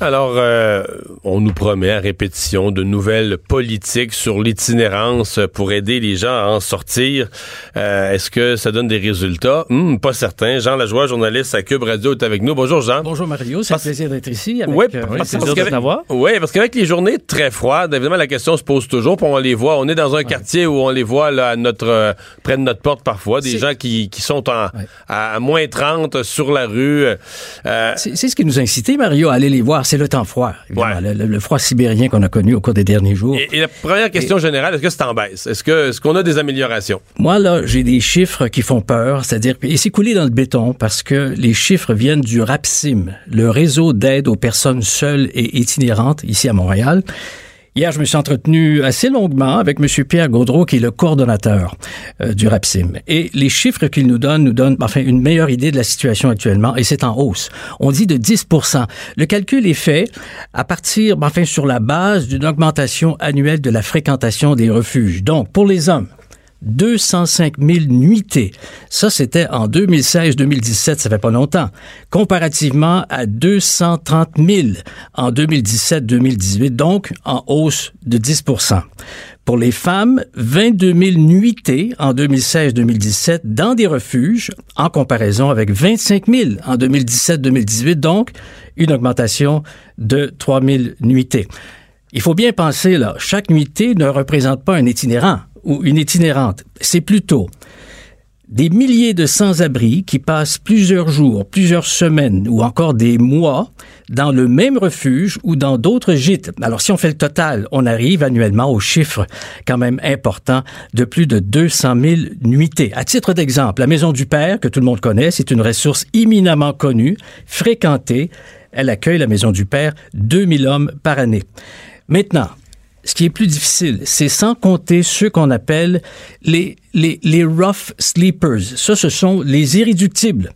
Alors, euh, on nous promet à répétition de nouvelles politiques sur l'itinérance pour aider les gens à en sortir. Euh, Est-ce que ça donne des résultats? Hmm, pas certain. Jean Lajoie, journaliste à Cube Radio, est avec nous. Bonjour, Jean. Bonjour Mario, c'est un plaisir d'être ici. Avec, Oui, euh, parce- Oui, parce qu'avec- t'avoir. Oui, parce qu'avec les journées très froides, évidemment, la question se pose toujours, puis on les voit. On est dans un quartier où on les voit là, à notre, euh, près de notre porte parfois, des gens qui, qui sont en, Ouais. à, à moins 30 sur la rue. Euh, C'est c'est ce qui nous a incité, Mario, à aller les voir. C'est le temps froid. évidemment, Ouais. le, froid sibérien qu'on a connu au cours des derniers jours. et, et la première question générale, est-ce que c'est en baisse? Est-ce que est-ce qu'on a des améliorations? Moi, là, j'ai des chiffres qui font peur, c'est-à-dire, et c'est coulé dans le béton parce que les chiffres viennent du RAPSIM, le réseau d'aide aux personnes seules et itinérantes ici à Montréal. Hier, je me suis entretenu assez longuement avec M. Pierre Gaudreau, qui est le coordonnateur euh, du RAPSIM. Et les chiffres qu'il nous donne nous donnent enfin une meilleure idée de la situation actuellement, et c'est en hausse. On dit de 10% Le calcul est fait à partir, enfin, sur la base d'une augmentation annuelle de la fréquentation des refuges. Donc, pour les hommes, 205 000 nuitées. Ça, c'était en 2016-2017, ça fait pas longtemps. Comparativement à 230 000 en 2017-2018, donc en hausse de 10% pour les femmes, 22 000 nuitées en 2016-2017 dans des refuges, en comparaison avec 25 000 en 2017-2018, donc une augmentation de 3 000 nuitées. Il faut bien penser, là, chaque nuitée ne représente pas un itinérant ou une itinérante. C'est plutôt des milliers de sans-abri qui passent plusieurs jours, plusieurs semaines ou encore des mois dans le même refuge ou dans d'autres gîtes. Alors si on fait le total, on arrive annuellement au chiffre quand même important de plus de 200 000 nuitées. À titre d'exemple, la Maison du Père, que tout le monde connaît, c'est une ressource éminemment connue, fréquentée. Elle accueille la Maison du Père 2000 hommes par année. Maintenant, ce qui est plus difficile, c'est sans compter ceux qu'on appelle les, les, les rough sleepers. Ça, ce sont les irréductibles.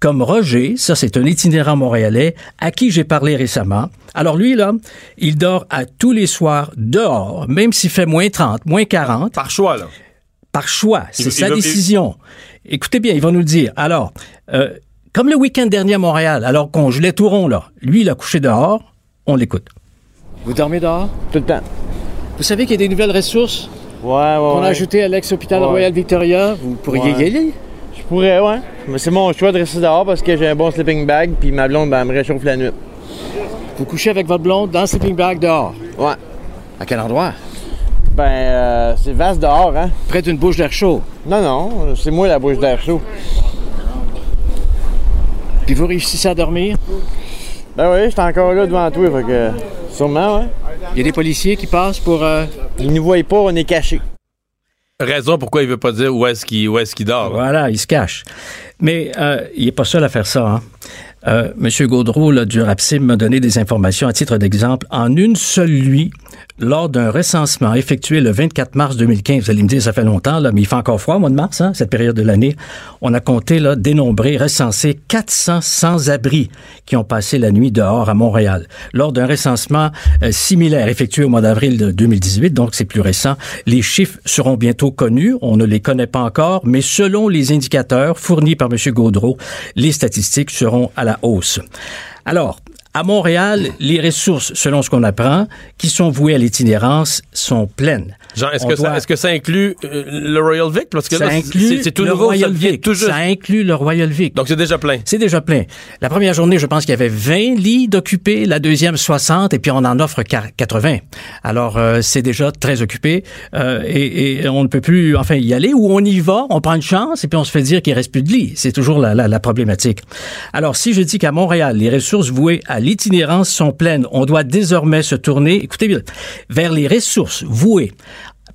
Comme Roger, ça c'est un itinérant montréalais à qui j'ai parlé récemment. Alors lui, là, il dort à tous les soirs dehors, même s'il fait moins 30, moins 40. Par choix, là. Par choix, c'est sa il décision. Écoutez bien, il va nous le dire. Alors, euh, comme le week-end dernier à Montréal, alors qu'on gelait tout rond, là, lui, il a couché dehors, on l'écoute. Vous dormez dehors? Tout le temps. Vous savez qu'il y a des nouvelles ressources Ouais, ouais, qu'on a ajoutées à l'ex-hôpital Ouais. Royal Victoria? Vous pourriez y aller? Je pourrais, ouais. Mais c'est mon choix de rester dehors parce que j'ai un bon sleeping bag puis ma blonde, ben, elle me réchauffe la nuit. Vous couchez avec votre blonde dans le sleeping bag dehors? Ouais. À quel endroit? Ben, euh, c'est vaste dehors, hein. Près d'une bouche d'air chaud. Non, non, c'est moi la bouche d'air chaud. Puis vous réussissez à dormir? Ben oui, j'étais encore là devant toi, fait que... Sûrement, ouais. Il y a des policiers qui passent pour... euh, Ils nous voient pas, on est cachés. Raison pourquoi il veut pas dire où est-ce qu'il où est-ce qu'il dort. là. Voilà, il se cache. Mais euh, il n'est pas seul à faire ça. Hein. Euh, Monsieur Gaudreau là, du RAPSIM m'a donné des informations à titre d'exemple. En une seule nuit, lors d'un recensement effectué le 24 mars 2015, vous allez me dire, ça fait longtemps, là, mais il fait encore froid au mois de mars, hein, cette période de l'année, on a compté, là, dénombré, recensé 400 sans-abri qui ont passé la nuit dehors à Montréal. Lors d'un recensement euh, similaire effectué au mois d'avril de 2018, donc c'est plus récent, les chiffres seront bientôt connus, on ne les connaît pas encore, mais selon les indicateurs fournis par M. Gaudreau, les statistiques seront à la hausse. Alors, à Montréal, les ressources, selon ce qu'on apprend, qui sont vouées à l'itinérance, sont pleines. Genre, est-ce que, doit- est-ce que ça inclut euh, le Royal Vic? Parce que ça là, c'est- inclut c'est c'est tout le nouveau, ça Royal vient Vic. tout juste. Ça inclut le Royal Vic. Donc c'est déjà plein. C'est déjà plein. La première journée, je pense qu'il y avait 20 lits d'occupés, la deuxième 60, et puis on en offre quar- 80. Alors euh, c'est déjà très occupé euh, et, et on ne peut plus enfin y aller ou on y va, on prend une chance et puis on se fait dire qu'il reste plus de lits. C'est toujours la, la, la problématique. Alors si je dis qu'à Montréal, les ressources vouées à l'itinérance sont pleines, on doit désormais se tourner, écoutez bien, vers les ressources vouées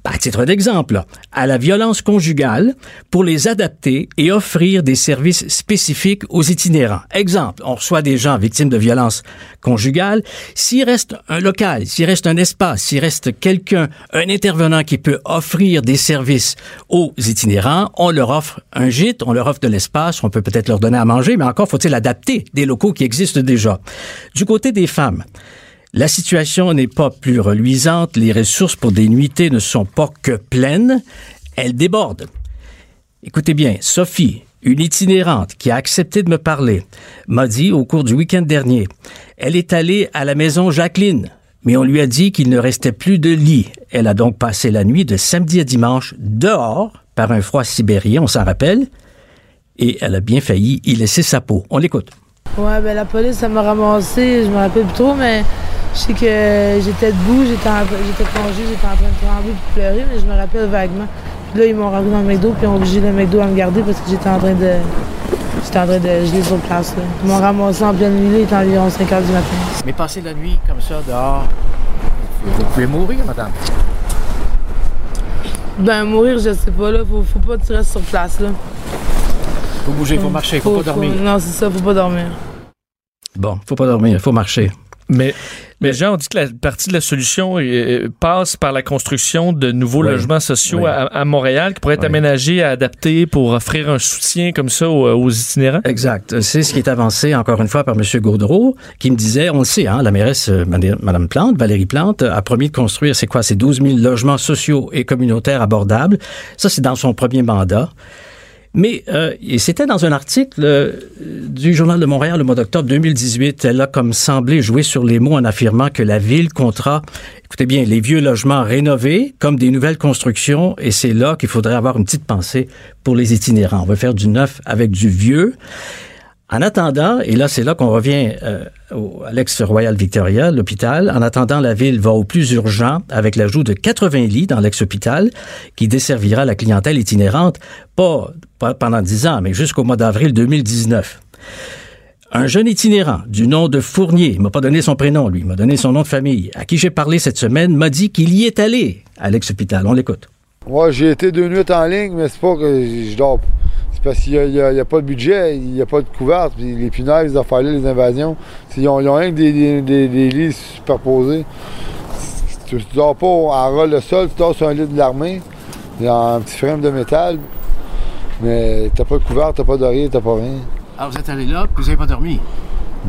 à titre d'exemple, à la violence conjugale pour les adapter et offrir des services spécifiques aux itinérants. Exemple, on reçoit des gens victimes de violences conjugales. S'il reste un local, s'il reste un espace, s'il reste quelqu'un, un intervenant qui peut offrir des services aux itinérants, on leur offre un gîte, on leur offre de l'espace, on peut peut-être leur donner à manger, mais encore faut-il adapter des locaux qui existent déjà. Du côté des femmes, la situation n'est pas plus reluisante, les ressources pour des nuitées ne sont pas que pleines, elles débordent. Écoutez bien, Sophie, une itinérante qui a accepté de me parler, m'a dit au cours du week-end dernier, elle est allée à la maison Jacqueline, mais on lui a dit qu'il ne restait plus de lit. Elle a donc passé la nuit de samedi à dimanche dehors par un froid sibérien, on s'en rappelle, et elle a bien failli y laisser sa peau. On l'écoute. Ouais, ben la police, ça m'a ramassé, je me rappelle plus trop, mais je sais que j'étais debout, j'étais plongée, j'étais en train de trembler et de pleurer, mais je me rappelle vaguement. Puis là, ils m'ont rentré dans le McDo, puis ils ont obligé le McDo à me garder parce que j'étais en train de. J'étais en train de geler sur place. Là. Ils m'ont ramassé en pleine nuit, il était environ 5 heures du matin. Mais passer la nuit comme ça dehors, vous pouvez mourir, madame. Ben, mourir, je sais pas, là. Faut, faut pas que tu restes sur place, là. Faut bouger, faut marcher, faut, pas dormir. Non, c'est ça, faut pas dormir. Bon, faut pas dormir, faut marcher. Mais, mais Jean, on dit que la partie de la solution euh, passe par la construction de nouveaux Oui. logements sociaux Oui. à, à Montréal qui pourraient être Oui. aménagés, adaptés pour offrir un soutien comme ça aux, aux itinérants. Exact. C'est ce qui est avancé encore une fois par M. Gaudreau, qui me disait, on le sait, hein, la mairesse euh, Mme Plante, Valérie Plante, a promis de construire, c'est quoi, ces 12 000 logements sociaux et communautaires abordables. Ça, c'est dans son premier mandat. Mais euh, c'était dans un article euh, du Journal de Montréal le mois d'octobre 2018. Elle a comme semblé jouer sur les mots en affirmant que la ville comptera, écoutez bien, les vieux logements rénovés comme des nouvelles constructions. Et c'est là qu'il faudrait avoir une petite pensée pour les itinérants. On veut faire du neuf avec du vieux. En attendant, et là c'est là qu'on revient euh, à l'ex-Royal Victoria, l'hôpital, en attendant la ville va au plus urgent avec l'ajout de 80 lits dans l'ex-hôpital qui desservira la clientèle itinérante, pas pendant 10 ans, mais jusqu'au mois d'avril 2019. Un jeune itinérant du nom de Fournier, il m'a pas donné son prénom lui, il m'a donné son nom de famille, à qui j'ai parlé cette semaine, m'a dit qu'il y est allé à l'ex-hôpital. On l'écoute. Moi, j'ai été deux nuits en ligne, mais c'est pas que je dors. C'est parce qu'il n'y a, pas de budget, il n'y a pas de couverte. Puis les punaises, les affaires-là, les invasions, ils ont, rien que des lits superposés. Tu, tu dors pas en ras le sol, tu dors sur un lit de l'armée, il y a un petit frame de métal, mais t'as pas de couverte, t'as pas d'oreiller, t'as pas rien. Alors vous êtes allé là, puis vous n'avez pas dormi?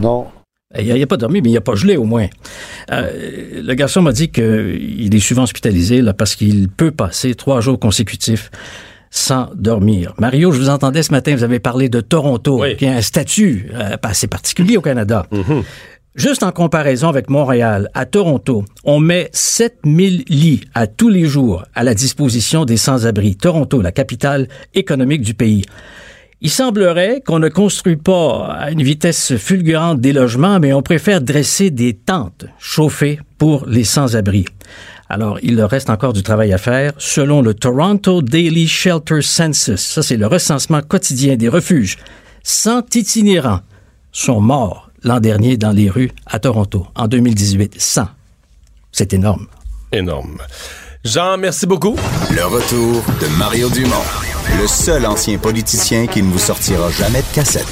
Non. Il n'a pas dormi, mais il n'a pas gelé au moins. Euh, le garçon m'a dit qu'il est souvent hospitalisé là, parce qu'il peut passer trois jours consécutifs sans dormir. Mario, je vous entendais ce matin, vous avez parlé de Toronto, Oui. qui a un statut euh, assez particulier au Canada. Juste en comparaison avec Montréal, à Toronto, on met 7000 lits à tous les jours à la disposition des sans-abri. Toronto, la capitale économique du pays. Il semblerait qu'on ne construit pas à une vitesse fulgurante des logements, mais on préfère dresser des tentes chauffées pour les sans-abri. Alors, il leur reste encore du travail à faire. Selon le Toronto Daily Shelter Census, ça c'est le recensement quotidien des refuges, 100 itinérants sont morts l'an dernier dans les rues à Toronto, en 2018. 100. C'est énorme. Énorme. Jean, merci beaucoup. Le retour de Mario Dumont, le seul ancien politicien qui ne vous sortira jamais de cassette.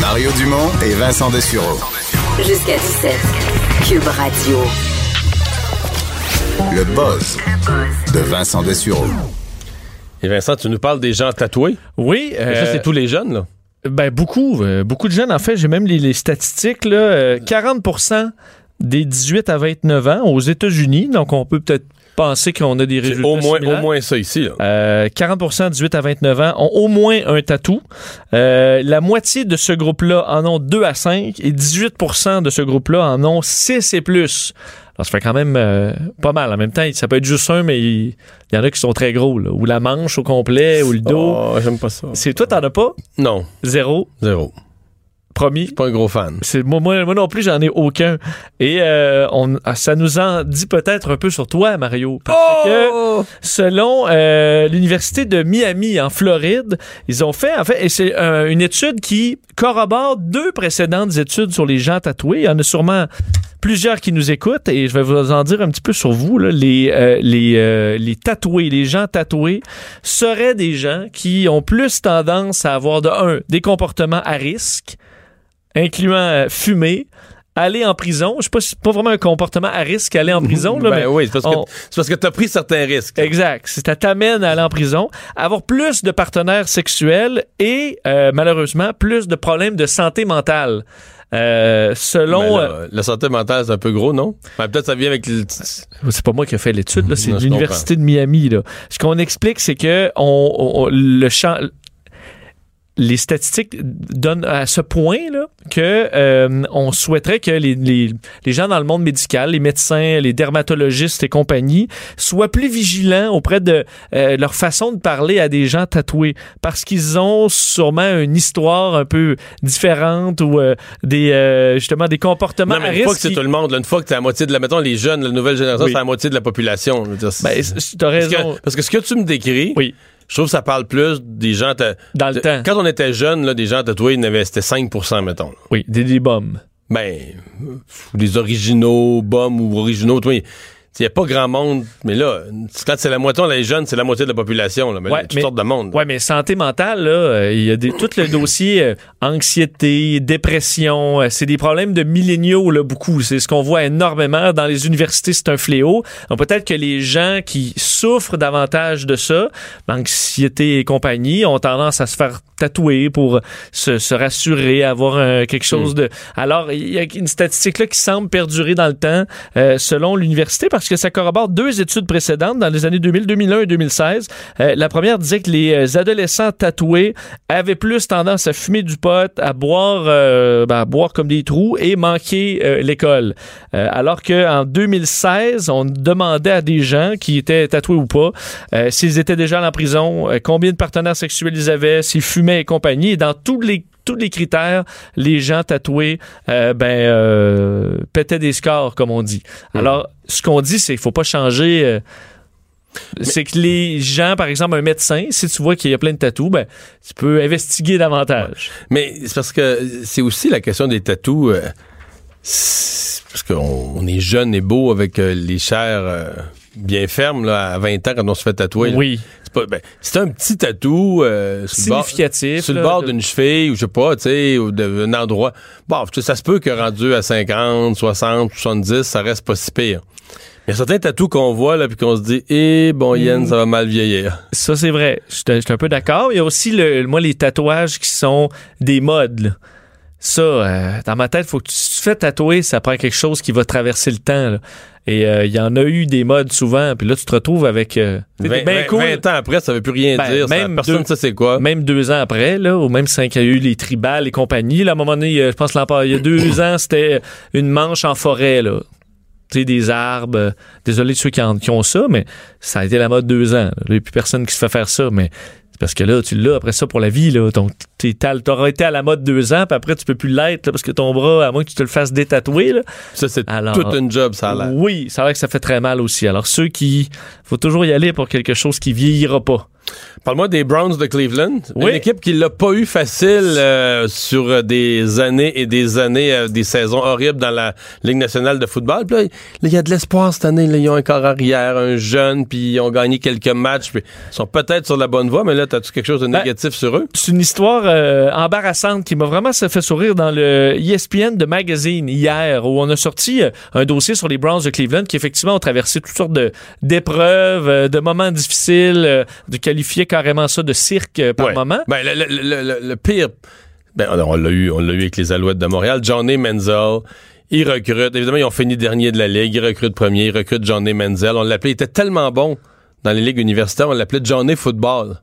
Mario Dumont et Vincent Dessureau. Jusqu'à 17. Cube Radio. Le buzz de Vincent Dessureau. Et Vincent, tu nous parles des gens tatoués? Oui. Ça, euh, c'est tous les jeunes, là. Ben beaucoup, euh, beaucoup de jeunes. En fait, j'ai même les, les statistiques. Là, euh, 40% des 18 à 29 ans aux États-Unis. Donc, on peut peut-être penser qu'on a des résultats au moins, similaires. au moins ça ici, là. Euh, 40 18 à 29 ans ont au moins un tatou. Euh, la moitié de ce groupe-là en ont 2 à 5 et 18% de ce groupe-là en ont 6 et plus. Alors, ça fait quand même euh, pas mal. En même temps, ça peut être juste un, mais il y en a qui sont très gros. Là. Ou la manche au complet, ou le dos. Oh, j'aime pas ça. C'est toi, t'en as pas? Non, Zéro? zéro. Promis. Pas un gros fan. C'est moi, moi, moi non plus, j'en ai aucun. Et euh, on, ah, ça nous en dit peut-être un peu sur toi, Mario. Parce que selon euh, l'université de Miami en Floride, ils ont fait en fait, et c'est euh, une étude qui corrobore deux précédentes études sur les gens tatoués. Il y en a sûrement plusieurs qui nous écoutent et je vais vous en dire un petit peu sur vous. Là. Les, euh, les, euh, les tatoués, les gens tatoués seraient des gens qui ont plus tendance à avoir de un des comportements à risque incluant euh, fumer, aller en prison. Je sais pas si c'est pas vraiment un comportement à risque aller en prison. Là, ben mais oui, c'est parce, on- que, que t'as pris certains risques. Exact. C'est- Ça t'amène à aller en prison, avoir plus de partenaires sexuels et euh, malheureusement plus de problèmes de santé mentale. Euh, selon... Ben là, euh, la santé mentale, c'est un peu gros, non? Ben, peut-être ça vient avec le... c'est pas moi qui ai fait l'étude, c'est l'université de Miami. Là. Ce qu'on explique, c'est que on, on- le champ, les statistiques donnent à ce point là, que euh, on souhaiterait que les, les, les gens dans le monde médical, les médecins, les dermatologistes et compagnie, soient plus vigilants auprès de euh, leur façon de parler à des gens tatoués, parce qu'ils ont sûrement une histoire un peu différente ou euh, des euh, justement des comportements Non, mais à une fois que c'est qui- tout le monde, là, une fois que t'es à la moitié de la... Mettons, les jeunes, la nouvelle génération, Oui. c'est à la moitié de la population. je veux dire, c'est- Ben, t'as parce, raison. que, parce que ce que tu me décris, Oui. Je trouve que ça parle plus des gens... Dans le de- temps. Quand on était jeunes, là, des gens tatoués, il y en avait- c'était 5% mettons. là. Oui, des, des bombes. Ben, des originaux, bombes ou originaux, toi, Il n'y a pas grand monde, mais là, quand c'est la moitié, les jeunes, c'est la moitié de la population. Là, mais là, il y a toutes sortes de monde. Ouais, mais santé mentale, là, euh, il y a des, tout le dossier euh, anxiété, dépression, euh, c'est des problèmes de milléniaux, là, beaucoup. C'est ce qu'on voit énormément dans les universités, c'est un fléau. Donc peut-être que les gens qui souffrent davantage de ça, anxiété et compagnie, ont tendance à se faire tatouer pour se, se rassurer, avoir euh, quelque chose de... Alors, il y a une statistique là qui semble perdurer dans le temps, euh, selon l'université, parce que ça corrobore deux études précédentes dans les années 2000, 2001 et 2016. Euh, la première disait que les adolescents tatoués avaient plus tendance à fumer du pot, à boire, ben, à boire comme des trous et manquer l'école. alors qu'en 2016, on demandait à des gens qui étaient tatoués ou pas s'ils étaient déjà en prison, combien de partenaires sexuels ils avaient, s'ils fumaient et compagnie. Et dans tous les tous les critères, les gens tatoués euh, ben euh, pétaient des scores, comme on dit. Alors, ce qu'on dit, c'est qu'il faut pas changer. euh, c'est que les gens, par exemple, un médecin, si tu vois qu'il y a plein de tatous, ben, tu peux investiguer davantage. Mais c'est parce que c'est aussi la question des tatous. parce qu'on on est jeune et beau avec les chairs bien fermes là, à 20 ans quand on se fait tatouer. là. Oui. Pas- ben, c'est un petit tatou euh, Significatif, sur le bord de- d'une cheville ou je sais pas, tu sais, ou d'un endroit. Bon, ça se peut que rendu à 50, 60, 70, ça reste pas si pire. Il y a certains tatous qu'on voit là puis qu'on se dit eh bon Yann, Mm. ça va mal vieillir. Ça, c'est vrai. Je suis je suis un peu d'accord. Il y a aussi, le, moi, les tatouages qui sont des modes. là. Ça, euh, dans ma tête, faut que tu, fais tatouer, ça prend quelque chose qui va traverser le temps. là. Et euh, il y en a eu des modes souvent. Puis là, tu te retrouves avec... Euh, c'est 20, bien cool. 20 ans après, ça veut plus rien Ben, dire. ça. même personne deux- ne sait c'est quoi. Même deux ans après, là, ou même cinq, il y a eu les tribales et compagnie. Là, à un moment donné, euh, je pense il y a deux ans, c'était une manche en forêt, là. Tu sais, des arbres. euh, Désolé de ceux qui, en- qui ont ça, mais ça a été la mode deux ans. là. Il n'y a plus personne qui se fait faire ça, mais parce que là, tu l'as après ça pour la vie, là. Donc, t'auras été à la mode deux ans, puis après, tu peux plus l'être, parce que ton bras, à moins que tu te le fasses détatouer, là. Ça, c'est toute une job, ça a l'air. Oui, ça a l'air que ça fait très mal aussi. Alors, ceux qui. faut toujours y aller pour quelque chose qui vieillira pas. Parle-moi des Browns de Cleveland. Oui. Une équipe qui l'a pas eu facile euh, sur des années et des années, euh, des saisons horribles dans la Ligue nationale de football. Puis là, il y a de l'espoir cette année. là. Ils ont un corps arrière, un jeune, puis ils ont gagné quelques matchs. Puis ils sont peut-être sur la bonne voie, mais là, t'as-tu quelque chose de Ben, négatif sur eux? C'est une histoire euh, embarrassante qui m'a vraiment fait sourire dans le ESPN de Magazine hier, où on a sorti euh, un dossier sur les Browns de Cleveland qui effectivement ont traversé toutes sortes de d'épreuves, euh, de moments difficiles, euh, de qualifier carrément ça de cirque euh, par Ouais. moment. Ben, le, le- le- le- le pire, ben, on l'a eu, on l'a eu avec les Alouettes de Montréal. Johnny Menzel, il recrute. Évidemment, ils ont fini dernier de la ligue. Il recrute premier. Il recrute Johnny Menzel. On l'appelait, il était tellement bon dans les ligues universitaires, on l'appelait Johnny Football.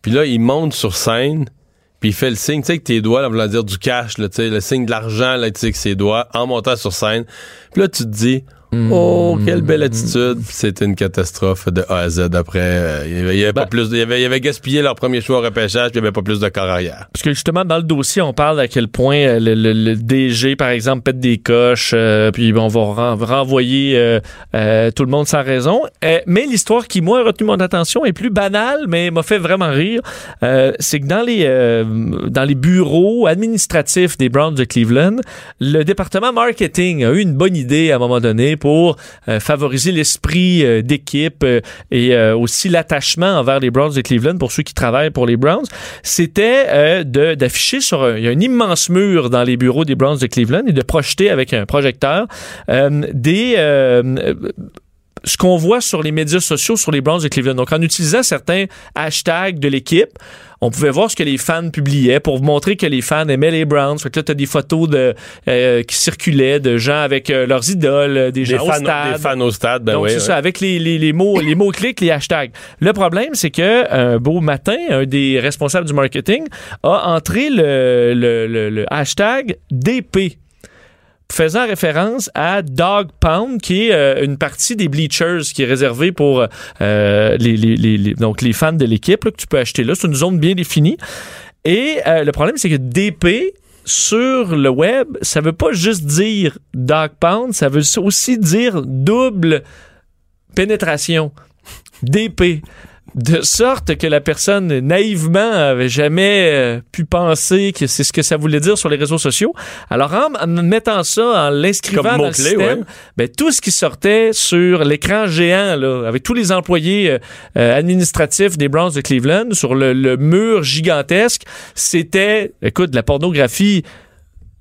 Puis là, il monte sur scène, puis il fait le signe, tu sais, avec tes doigts, là, voulant dire du cash, là, le signe de l'argent, là, tu sais, avec ses doigts, en montant sur scène. Puis là, tu te dis, oh, quelle belle attitude. C'était une catastrophe de A à Z après. euh, il y avait, il y avait pas plus, de- il y avait, il y avait gaspillé leur premier choix au repêchage, puis il y avait pas plus de corps arrière. Parce que justement, dans le dossier, on parle à quel point euh, le, le- le DG, par exemple, pète des coches, euh, puis on va ren- renvoyer euh, euh, tout le monde sans raison. Euh, mais l'histoire qui, moi, a retenu mon attention est plus banale, mais m'a fait vraiment rire. Euh, c'est que dans les, euh, dans les bureaux administratifs des Browns de Cleveland, le département marketing a eu une bonne idée à un moment donné pour euh, favoriser l'esprit euh, d'équipe euh, et aussi l'attachement envers les Browns de Cleveland pour ceux qui travaillent pour les Browns. C'était d'afficher sur un, il y a un immense mur dans les bureaux des Browns de Cleveland et de projeter avec un projecteur des ce qu'on voit sur les médias sociaux sur les Browns de Cleveland. Donc, en utilisant certains hashtags de l'équipe, on pouvait voir ce que les fans publiaient pour montrer que les fans aimaient les Browns. Fait que là, t'as des photos de, euh, qui circulaient de gens avec euh, leurs idoles, euh, des Des gens au fans, stade. des fans au stade, ben Donc, oui. c'est ouais. ça, avec les, les, les mots, les mots-clics, les hashtags. Le problème, c'est que un beau matin, un des responsables du marketing a entré le, le, le, le hashtag DP faisant référence à Dog Pound, qui est euh, une partie des bleachers qui est réservée pour euh, les, donc les fans de l'équipe que tu peux acheter là. C'est une zone bien définie. Et euh, le problème, c'est que DP sur le web, ça veut pas juste dire Dog Pound, ça veut aussi dire double pénétration. DP. De sorte que la personne naïvement avait jamais euh, pu penser que c'est ce que ça voulait dire sur les réseaux sociaux. Alors en, mettant ça, en l'inscrivant dans le mot-clé, système, ouais. ben, tout ce qui sortait sur l'écran géant, là, avec tous les employés euh, euh, administratifs des Browns de Cleveland, sur le, le mur gigantesque, c'était, écoute, de la pornographie.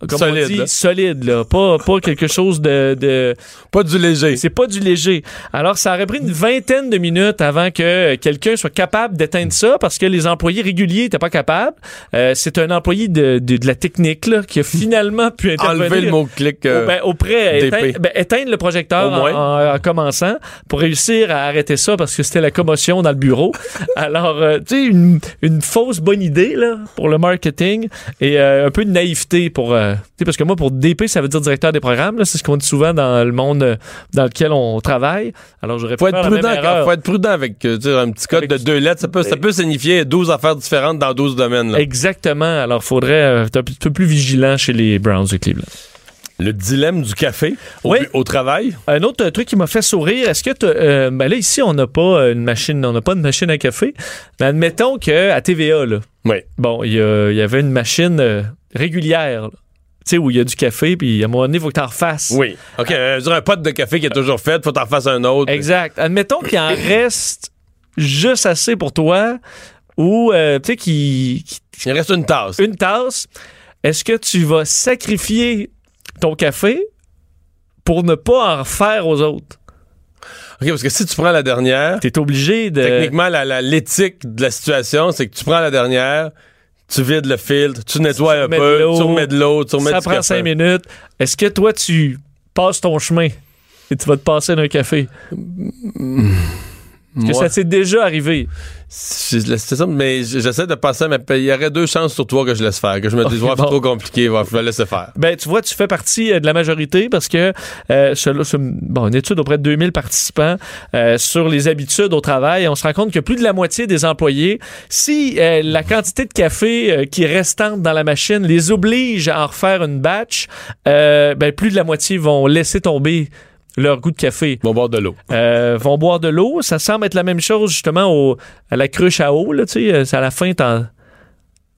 Comme Solide, on dit, là. solide, là. Pas, pas quelque chose de, de, Pas du léger. c'est pas du léger. Alors, ça aurait pris une vingtaine de minutes avant que quelqu'un soit capable d'éteindre ça parce que les employés réguliers étaient pas capables. Euh, c'est un employé de, de, de la technique là, qui a finalement pu intervenir. Enlever le mot-clic. euh, ben, auprès, éteindre, ben, éteindre le projecteur en, en- en commençant pour réussir à arrêter ça parce que c'était la commotion dans le bureau. Alors, euh, tu sais, une, une fausse bonne idée là, pour le marketing et euh, un peu de naïveté pour... euh, tu sais, parce que moi, pour DP, ça veut dire directeur des programmes. C'est ce qu'on dit souvent dans le monde euh, dans lequel on travaille. Alors, j'aurais faut être prudent, faut être prudent avec euh, un petit code Avec- de deux lettres. Ça peut, ça peut signifier 12 affaires différentes dans 12 domaines. là. Exactement. Alors, faudrait euh, être un petit peu plus vigilant chez les Browns de Cleveland. Le dilemme du café au, Oui. bu- au travail? Un autre truc qui m'a fait sourire, est-ce que t'as- euh, ben là ici on n'a pas une machine, on n'a pas de machine à café, mais admettons que à TVA là, Oui. bon il y, il avait une machine euh, régulière, là. Tu sais où il y a du café puis à un moment donné il faut que t'en refasses. Oui. OK. euh, je veux dire, un pot de café qui est toujours fait, faut t'en fasses un autre. Exact. Admettons qu'il en reste juste assez pour toi ou euh, tu sais qui, qui- Il reste une tasse. une tasse. Est-ce que tu vas sacrifier ton café pour ne pas en refaire aux autres? OK, parce que si tu prends la dernière, T'es obligé de. techniquement, la- la- l'éthique de la situation, c'est que tu prends la dernière, tu vides le filtre, tu nettoies un remets de peu, l'eau, tu remets de l'eau, tu remets ça du prend café. cinq minutes. Est-ce que toi, tu passes ton chemin et tu vas te passer d'un café? Que Moi, ça t'est déjà arrivé? c'est ça, mais j'essaie de passer, mais il y aurait deux chances sur trois que je laisse faire, que je me dise, Ok, ouais, bon. c'est trop compliqué, ouais, je vais laisser faire. Ben, tu vois, tu fais partie euh, de la majorité parce que, euh, ce- ce- bon, une étude auprès de 2000 participants euh, sur les habitudes au travail, on se rend compte que plus de la moitié des employés, si euh, la quantité de café euh, qui est restante dans la machine les oblige à en refaire une batch, euh, ben, plus de la moitié vont laisser tomber leur goût de café. Bon bord de l'eau. Euh, vont boire de l'eau. Ça semble être la même chose justement au, à la cruche à eau. Là, tu sais, euh, c'est à la fin, t'en-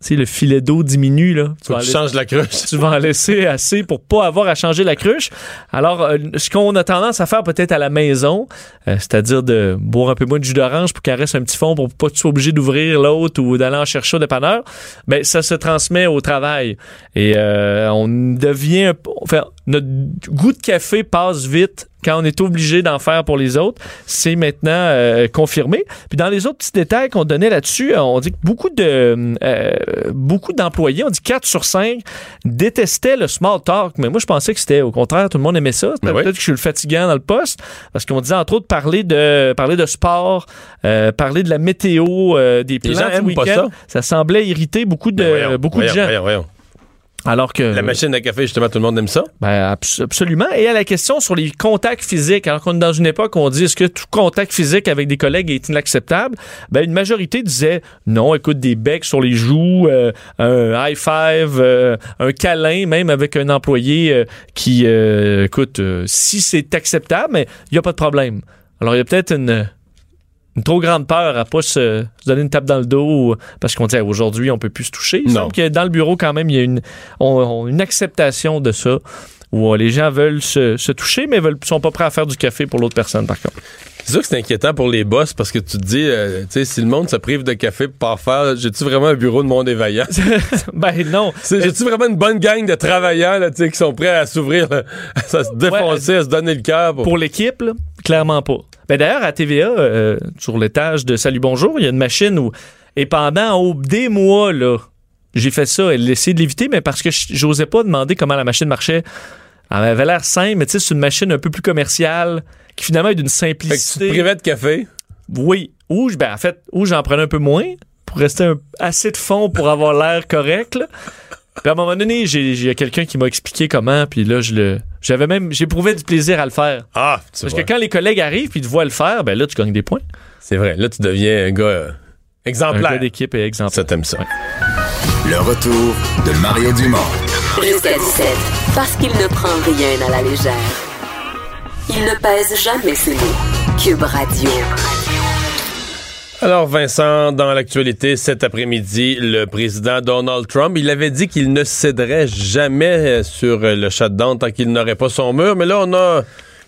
tu sais, le filet d'eau diminue. Là. Tu vas tu changes la cruche. tu vas en laisser assez pour pas avoir à changer la cruche. Alors, euh, ce qu'on a tendance à faire peut-être à la maison, euh, c'est-à-dire de boire un peu moins de jus d'orange pour qu'il reste un petit fond pour pas que tu sois obligé d'ouvrir l'autre ou d'aller en chercher au dépanneur, ben ça se transmet au travail. Et euh, on devient... Enfin, notre goût de café passe vite quand on est obligé d'en faire pour les autres. C'est maintenant euh, confirmé. Puis dans les autres petits détails qu'on donnait là-dessus, on dit que beaucoup de euh, beaucoup d'employés, on dit 4 sur 5, détestaient le small talk. Mais moi, je pensais que c'était au contraire, tout le monde aimait ça. Ben Peut-être oui. que je suis le fatigant dans le poste. Parce qu'on disait entre autres parler de parler de sport, euh, parler de la météo, euh, des plans gens du week-end. ça. semblait irriter beaucoup de, Ben voyons, beaucoup voyons, de gens. voyons, voyons. Alors que La machine à café, justement, tout le monde aime ça? ben, abs- absolument. Et à la question sur les contacts physiques, alors qu'on est dans une époque où on dit est-ce que tout contact physique avec des collègues est inacceptable, ben, une majorité disait non, écoute, des becs sur les joues, euh, un high five, euh, un câlin, même avec un employé euh, qui, euh, écoute, euh, si c'est acceptable, mais il n'y a pas de problème. Alors, il y a peut-être une, une trop grande peur à pas se, se donner une tape dans le dos parce qu'on dit aujourd'hui on peut plus se toucher. Non. que dans le bureau quand même il y a une, on- on- une acceptation de ça où euh, les gens veulent se, se toucher mais veulent sont pas prêts à faire du café pour l'autre personne par contre. C'est sûr que c'est inquiétant pour les boss parce que tu te dis, euh, tu sais, si le monde se prive de café pour pas faire, j'ai-tu vraiment un bureau de monde évaillant? ben non. J'ai-tu vraiment une bonne gang de travailleurs là, tu sais, qui sont prêts à s'ouvrir, à se défoncer, à se donner le cœur? Pour... Pour l'équipe, là, clairement pas. Ben d'ailleurs, à TVA, euh, sur l'étage de Salut Bonjour, il y a une machine où, et pendant oh, des mois, là, j'ai fait ça et essayé de l'éviter, mais parce que j'osais pas demander comment la machine marchait. Elle avait l'air simple, mais tu sais, c'est une machine un peu plus commerciale, qui finalement est d'une Fait que tu te simplicité. privais de café? Oui. Ou, je- ben, en fait, ou j'en prenais un peu moins pour rester un- assez de fond pour avoir l'air correct. là. Puis à un moment donné, j'ai j'ai quelqu'un qui m'a expliqué comment, puis là, je le, j'avais même, j'éprouvais du plaisir à le faire. Ah, tu Parce vois. que quand les collègues arrivent puis te voient le faire, ben là, tu gagnes des points. C'est vrai, là, tu deviens un gars euh, Un exemplaire. gars d'équipe et exemple. Ça t'aime ça. Le retour de Mario Dumont. Jusqu'à 17, parce qu'il ne prend rien à la légère. Il ne pèse jamais ses mots. Cube Radio. Alors Vincent, dans l'actualité cet après-midi, le président Donald Trump, il avait dit qu'il ne céderait jamais sur le shutdown tant qu'il n'aurait pas son mur, mais là on a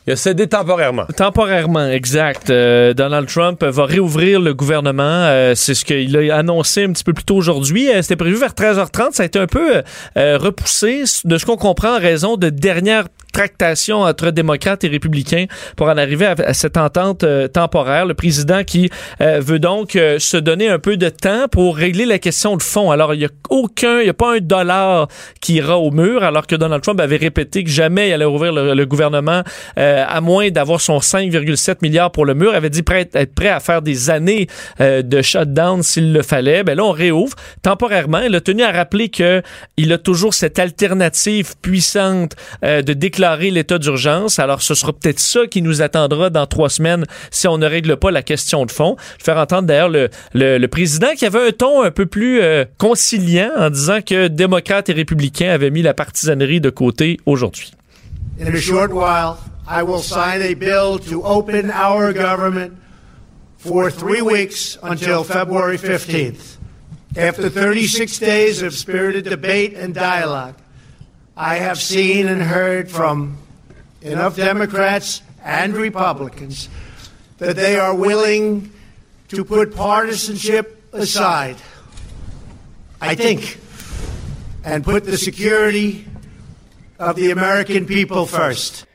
il a cédé temporairement. Temporairement, exact. Euh, Donald Trump va réouvrir le gouvernement. Euh, c'est ce qu'il a annoncé un petit peu plus tôt aujourd'hui. Euh, C'était prévu vers 13h30. Ça a été un peu euh, repoussé de ce qu'on comprend en raison de dernières tractations entre démocrates et républicains pour en arriver à, cette entente euh, temporaire. Le président qui euh, veut donc euh, se donner un peu de temps pour régler la question de fond. Alors, il n'y a aucun, il n'y a pas un dollar qui ira au mur, alors que Donald Trump avait répété que jamais il allait rouvrir le, gouvernement à moins d'avoir son 5,7 milliards pour le mur. Il avait dit prêt, être prêt à faire des années de shutdown s'il le fallait. Ben là, on réouvre temporairement. Il a tenu à rappeler que il a toujours cette alternative puissante de déclarer l'état d'urgence. Alors, ce sera peut-être ça qui nous attendra dans trois semaines si on ne règle pas la question de fond. Je vais faire entendre d'ailleurs le, le, le président qui avait un ton un peu plus euh, conciliant en disant que démocrates et républicains avaient mis la partisanerie de côté aujourd'hui. In a short while, I will sign a bill to open our government for three weeks until February 15th. After 36 days of spirited debate and dialogue, I have seen and heard from enough Democrats and Republicans that they are willing to put partisanship aside, I think, and put the security of the American people first.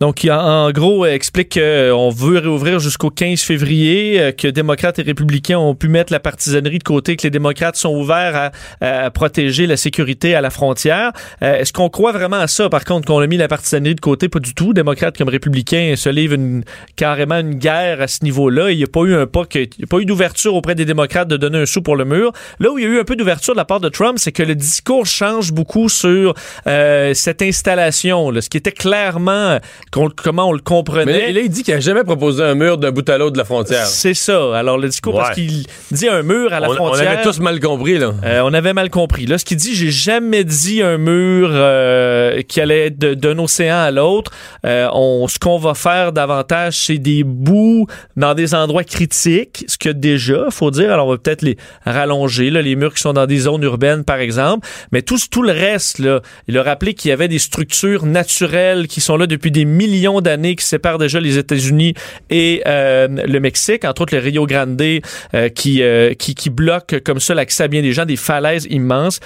Donc, en gros, euh, explique qu'on veut réouvrir jusqu'au 15 février, euh, que démocrates et républicains ont pu mettre la partisanerie de côté, que les démocrates sont ouverts à, protéger la sécurité à la frontière. Euh, Est-ce qu'on croit vraiment à ça, par contre, qu'on a mis la partisanerie de côté? Pas du tout. Démocrates comme républicains se livrent une, carrément une guerre à ce niveau-là. Il n'y a pas eu un pas il y a pas eu d'ouverture auprès des démocrates de donner un sou pour le mur. Là où il y a eu un peu d'ouverture de la part de Trump, c'est que le discours change beaucoup sur euh, cette installation, là, ce qui était clairement comment on le comprenait. Mais là, il dit qu'il n'a jamais proposé un mur d'un bout à l'autre de la frontière. C'est ça. Alors, le discours, parce Ouais. qu'il dit un mur à la on, on frontière. avait tous mal compris, là. Euh, on avait mal compris. Là, ce qu'il dit, j'ai jamais dit un mur euh, qui allait être d'un océan à l'autre. Euh, on, ce qu'on va faire davantage, c'est des bouts dans des endroits critiques, ce que déjà, faut dire. Alors, on va peut-être les rallonger, là, les murs qui sont dans des zones urbaines, par exemple. Mais tout, tout le reste, là, il a rappelé qu'il y avait des structures naturelles qui sont là depuis des millions d'années, qui séparent déjà les États-Unis et euh, le Mexique, entre autres le Rio Grande, euh, qui, euh, qui, qui bloque comme ça l'accès à bien des gens, des falaises immenses.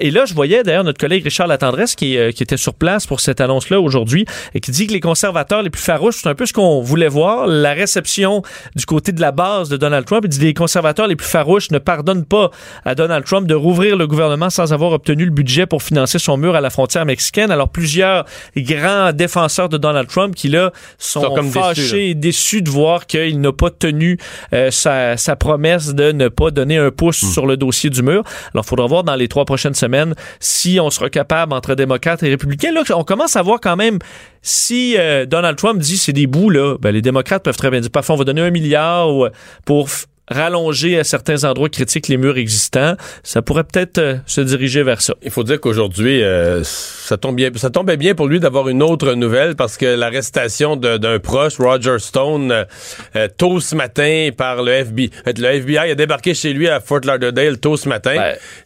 Et là, je voyais d'ailleurs notre collègue Richard Latendresse qui, qui était sur place pour cette annonce-là aujourd'hui et qui dit que les conservateurs les plus farouches, c'est un peu ce qu'on voulait voir, la réception du côté de la base de Donald Trump. Il dit les conservateurs les plus farouches ne pardonnent pas à Donald Trump de rouvrir le gouvernement sans avoir obtenu le budget pour financer son mur à la frontière mexicaine. Alors plusieurs grands défenseurs de Donald Trump qui là sont, Sont comme fâchés déçus, et déçus de voir qu'il n'a pas tenu euh, sa, sa promesse de ne pas donner un pouce Hmm. sur le dossier du mur. Alors, il faudra voir dans les trois prochaines semaines si on sera capable entre démocrates et républicains. Là, on commence à voir quand même si euh, Donald Trump dit c'est des bouts, là, ben, les démocrates peuvent très bien dire parfois on va donner un milliard ou, euh, pour rallonger à certains endroits critiques les murs existants. Ça pourrait peut-être euh, se diriger vers ça. Il faut dire qu'aujourd'hui, euh, ça tombe bien, ça tombait bien pour lui d'avoir une autre nouvelle parce que l'arrestation d'un proche, Roger Stone, euh, euh, tôt ce matin par le FBI. Le FBI a débarqué chez lui à Fort Lauderdale tôt ce matin.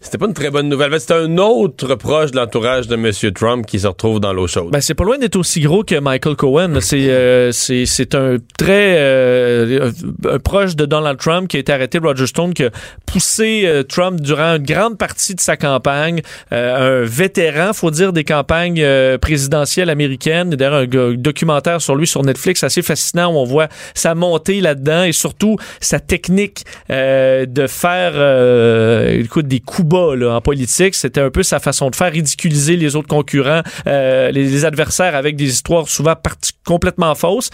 C'était pas une très bonne nouvelle. C'était un autre proche de l'entourage de M. Trump qui se retrouve dans l'eau chaude. Ben, c'est pas loin d'être aussi gros que Michael Cohen. C'est euh, c'est c'est un très euh, un proche de Donald Trump qui a été arrêté, Roger Stone, qui a poussé euh, Trump durant une grande partie de sa campagne. Euh, un vétéran, faut dire, des campagnes euh, présidentielles américaines. D'ailleurs, un, documentaire sur lui sur Netflix assez fascinant où on voit sa montée là-dedans et surtout sa technique de faire euh, écoute, des coups bas là, en politique. C'était un peu sa façon de faire ridiculiser les autres concurrents, les, adversaires avec des histoires souvent complètement fausses.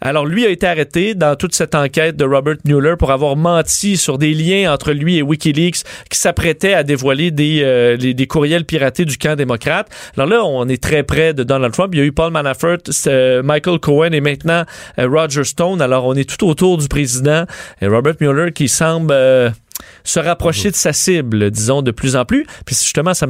Alors lui a été arrêté dans toute cette enquête de Robert Mueller pour avoir menti sur des liens entre lui et WikiLeaks qui s'apprêtait à dévoiler des, euh, des courriels piratés du camp démocrate. Alors là, on est très près de Donald Trump. Il y a eu Paul Manafort, c'est, Michael Cohen et maintenant euh, Roger Stone. Alors on est tout autour du président et Robert Mueller qui semble euh, se rapprocher de sa cible, disons, de plus en plus. Puis justement, ça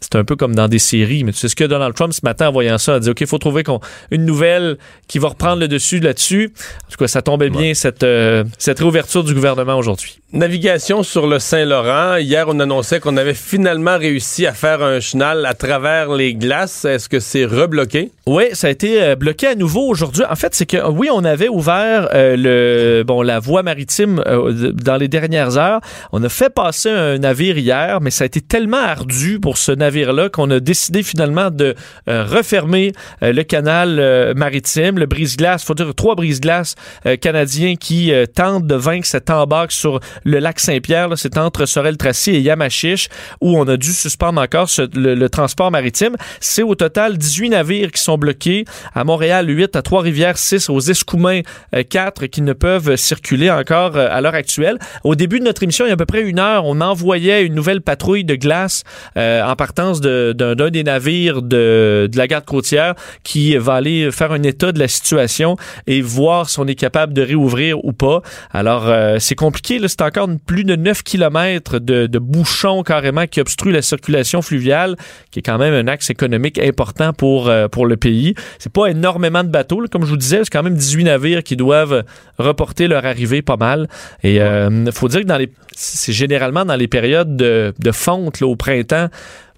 c'est un peu comme dans des séries. Mais tu sais ce que Donald Trump, ce matin, en voyant ça, a dit, OK, il faut trouver une nouvelle qui va reprendre le dessus là-dessus. En tout cas, ça tombait bien, cette, euh, cette réouverture du gouvernement aujourd'hui. Navigation sur le Saint-Laurent. Hier, on annonçait qu'on avait finalement réussi à faire un chenal à travers les glaces. Est-ce que c'est rebloqué? Oui, ça a été euh, bloqué à nouveau aujourd'hui. En fait, c'est que oui, on avait ouvert euh, le bon la voie maritime euh, dans les dernières heures. On a fait passer un navire hier, mais ça a été tellement ardu pour ce navire-là qu'on a décidé finalement de refermer le canal maritime, le brise-glace. Faut dire trois brise-glaces canadiens qui tentent de vaincre cette embarque sur le lac Saint-Pierre. C'est entre Sorel-Tracy et Yamachiche où on a dû suspendre encore le, transport maritime. C'est au total 18 navires qui sont bloqués. À Montréal, 8, à Trois-Rivières, 6, aux Escoumins, 4 qui ne peuvent circuler encore euh, à l'heure actuelle. Au début de notre émission, il y a à peu près une heure, on envoyait une nouvelle patrouille de glace euh, en d'un des navires de, de la garde côtière qui va aller faire un état de la situation et voir si on est capable de réouvrir ou pas. Alors, euh, c'est compliqué. C'est encore plus de 9 km de, de bouchons carrément qui obstruent la circulation fluviale, qui est quand même un axe économique important pour, pour le pays. C'est pas énormément de bateaux. Comme je vous disais, c'est quand même 18 navires qui doivent reporter leur arrivée pas mal. Et il euh, faut dire que dans les, c'est généralement dans les périodes de, de fonte au printemps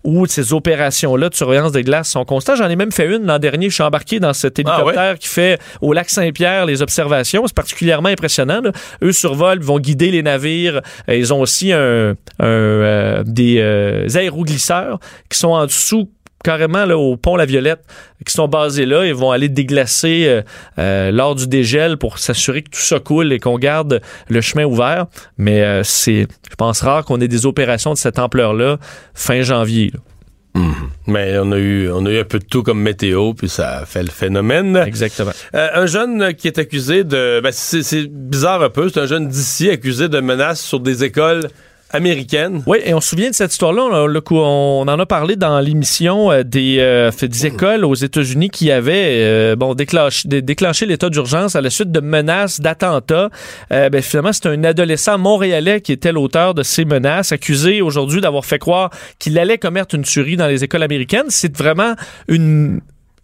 où ces opérations-là de surveillance des glaces sont constantes. J'en ai même fait une l'an dernier. Je suis embarqué dans cet hélicoptère qui fait au lac Saint-Pierre les observations. C'est particulièrement impressionnant. là. Eux survolent, vont guider les navires. Ils ont aussi un, un, euh, des euh, aéroglisseurs qui sont en dessous carrément là, au pont La Violette, qui sont basés là et vont aller déglacer euh, euh, lors du dégel pour s'assurer que tout ça coule et qu'on garde le chemin ouvert. Mais euh, c'est, je pense, rare qu'on ait des opérations de cette ampleur-là fin janvier. là. Mais on a eu on a eu un peu de tout comme météo, puis ça a fait le phénomène. Exactement. Euh, un jeune qui est accusé de... Ben, c'est c'est bizarre un peu, c'est un jeune d'ici accusé de menaces sur des écoles américaines. Oui, et on se souvient de cette histoire-là. On, en a parlé dans l'émission euh, des, euh, des écoles aux États-Unis qui avaient euh, bon, déclenché, dé- déclenché l'état d'urgence à la suite de menaces d'attentats. Euh, ben, finalement, c'est un adolescent montréalais qui était l'auteur de ces menaces, accusé aujourd'hui d'avoir fait croire qu'il allait commettre une tuerie dans les écoles américaines. C'est vraiment une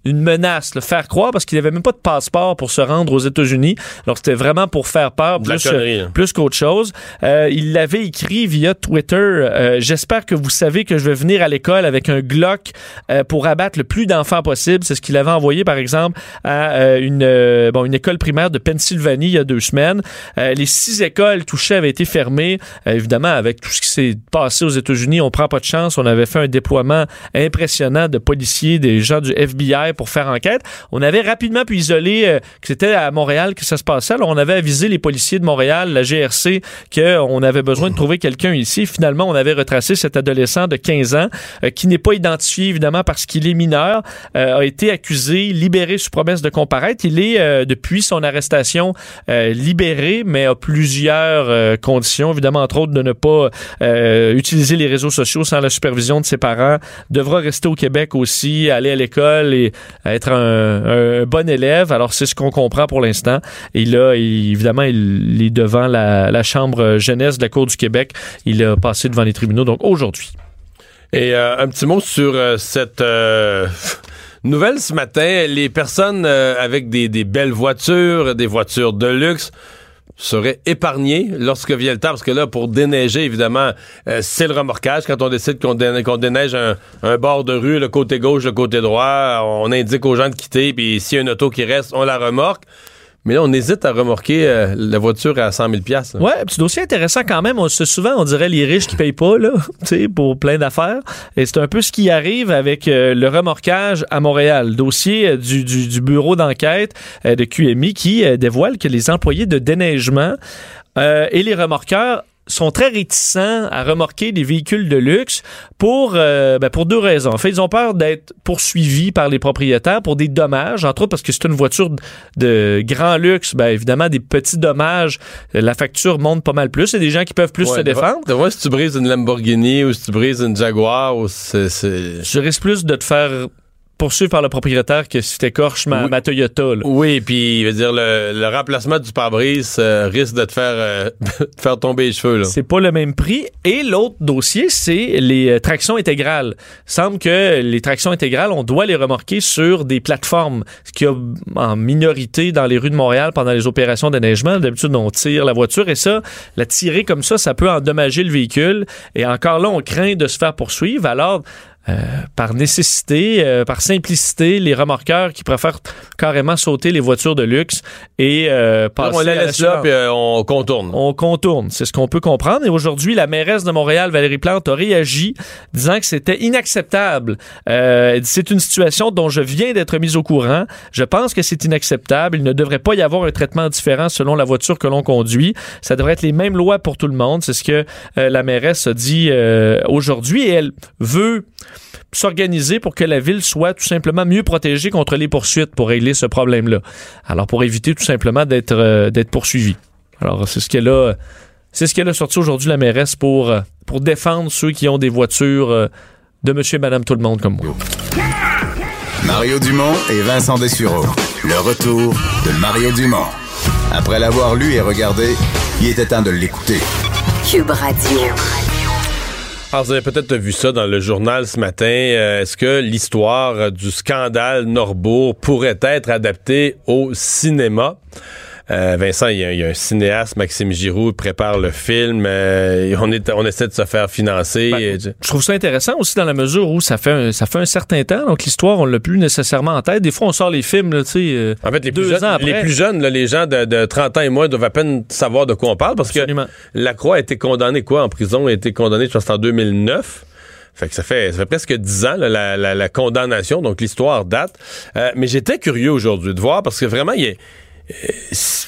une menace, le faire croire parce qu'il n'avait même pas de passeport pour se rendre aux États-Unis. Alors c'était vraiment pour faire peur plus, connerie, hein. plus qu'autre chose. Euh, il l'avait écrit via Twitter. euh, J'espère que vous savez que je vais venir à l'école avec un Glock euh, pour abattre le plus d'enfants possible. C'est ce qu'il avait envoyé, par exemple, à euh, une, euh, bon, une école primaire de Pennsylvanie il y a deux semaines. Euh, les six écoles touchées avaient été fermées. Euh, évidemment, avec tout ce qui s'est passé aux États-Unis, on prend pas de chance. On avait fait un déploiement impressionnant de policiers, des gens du FBI pour faire enquête. On avait rapidement pu isoler euh, que c'était à Montréal que ça se passait. Alors, on avait avisé les policiers de Montréal, la GRC, qu'on avait besoin de trouver quelqu'un ici. Finalement, on avait retracé cet adolescent de 15 ans euh, qui n'est pas identifié, évidemment, parce qu'il est mineur, euh, a été accusé, libéré sous promesse de comparaître. Il est, euh, depuis son arrestation, euh, libéré, mais a plusieurs euh, conditions, évidemment, entre autres, de ne pas utiliser les réseaux sociaux sans la supervision de ses parents, devra rester au Québec aussi, aller à l'école et être un, bon élève. Alors, c'est ce qu'on comprend pour l'instant. Et là, évidemment, il est devant la, Chambre jeunesse de la Cour du Québec. Il a passé devant les tribunaux, donc aujourd'hui. Et euh, un petit mot sur euh, cette euh, nouvelle ce matin. Les personnes avec des belles voitures, des voitures de luxe, seraient épargnées lorsque vient le temps. Parce que là, pour déneiger, évidemment, euh, c'est le remorquage. Quand on décide qu'on dé- qu'on déneige un, un bord de rue, le côté gauche, le côté droit, on indique aux gens de quitter. Puis s'il y a une auto qui reste, on la remorque. Mais là, on hésite à remorquer euh, la voiture à 100 000 piastres, là. Ouais, petit dossier intéressant quand même. On, souvent, on dirait les riches qui payent pas, là, pour plein d'affaires. Et c'est un peu ce qui arrive avec euh, le remorquage à Montréal. Dossier euh, du, du, bureau d'enquête de QMI qui dévoile que les employés de déneigement et les remorqueurs sont très réticents à remorquer des véhicules de luxe pour, euh, ben, pour deux raisons. En fait, ils ont peur d'être poursuivis par les propriétaires pour des dommages, entre autres parce que c'est une voiture de grand luxe. Ben, évidemment, des petits dommages, euh, la facture monte pas mal plus. Il y a des gens qui peuvent plus Ouais, se défendre. De fois, si tu brises une Lamborghini ou si tu brises une Jaguar, ou c'est... c'est- Je risque plus de te faire poursuivre par le propriétaire que si t'écorches ma, Oui. ma Toyota. là. Oui, puis, je veux dire, le, le remplacement du pare-brise euh, risque de te faire, euh, te faire tomber les cheveux. C'est pas le même prix. Et l'autre dossier, c'est les euh, tractions intégrales. Il semble que les tractions intégrales, on doit les remorquer sur des plateformes, ce qui a en minorité dans les rues de Montréal pendant les opérations d'enneigement. D'habitude, on tire la voiture et ça, la tirer comme ça, ça peut endommager le véhicule. Et encore là, on craint de se faire poursuivre. Alors, euh, par nécessité, euh, par simplicité, les remorqueurs qui préfèrent carrément sauter les voitures de luxe et euh, passer on la laisse là, puis euh, on contourne. On contourne, c'est ce qu'on peut comprendre. Et aujourd'hui, la mairesse de Montréal, Valérie Plante, a réagi disant que c'était inacceptable. Euh, c'est une situation dont je viens d'être mise au courant. Je pense que c'est inacceptable. Il ne devrait pas y avoir un traitement différent selon la voiture que l'on conduit. Ça devrait être les mêmes lois pour tout le monde. C'est ce que la mairesse a dit euh, aujourd'hui. Et elle veut s'organiser pour que la ville soit tout simplement mieux protégée contre les poursuites pour régler ce problème-là. Alors pour éviter tout simplement d'être euh, d'être poursuivi. Alors c'est ce qu'elle a c'est ce qu'elle a sorti aujourd'hui la mairesse pour euh, pour défendre ceux qui ont des voitures euh, de monsieur et madame tout le monde comme moi. Mario Dumont et Vincent Dessureau. Le retour de Mario Dumont. Après l'avoir lu et regardé, il était temps de l'écouter. Cube Radio. Alors, vous avez peut-être vu ça dans le journal ce matin. Euh, Est-ce que l'histoire du scandale Norbourg pourrait être adaptée au cinéma? Euh, Vincent, il y, a, il y a un cinéaste, Maxime Giroux, prépare le film. Euh, on, est, on essaie de se faire financer. Ben, Et- je trouve ça intéressant aussi dans la mesure où ça fait un, ça fait un certain temps, donc l'histoire on l'a plus nécessairement en tête. Des fois on sort les films, là, tu sais. euh, En fait, les Deux plus, jeunes, ans après. les plus jeunes, là, les gens de, de 30 ans et moins, doivent à peine savoir de quoi on parle parce Absolument. que Lacroix a été condamné quoi en prison? A été condamné, je pense, en 2009. Fait que ça fait, ça fait presque 10 ans, là, la, la- la condamnation, donc l'histoire date. Euh, mais j'étais curieux aujourd'hui de voir parce que vraiment, il y a,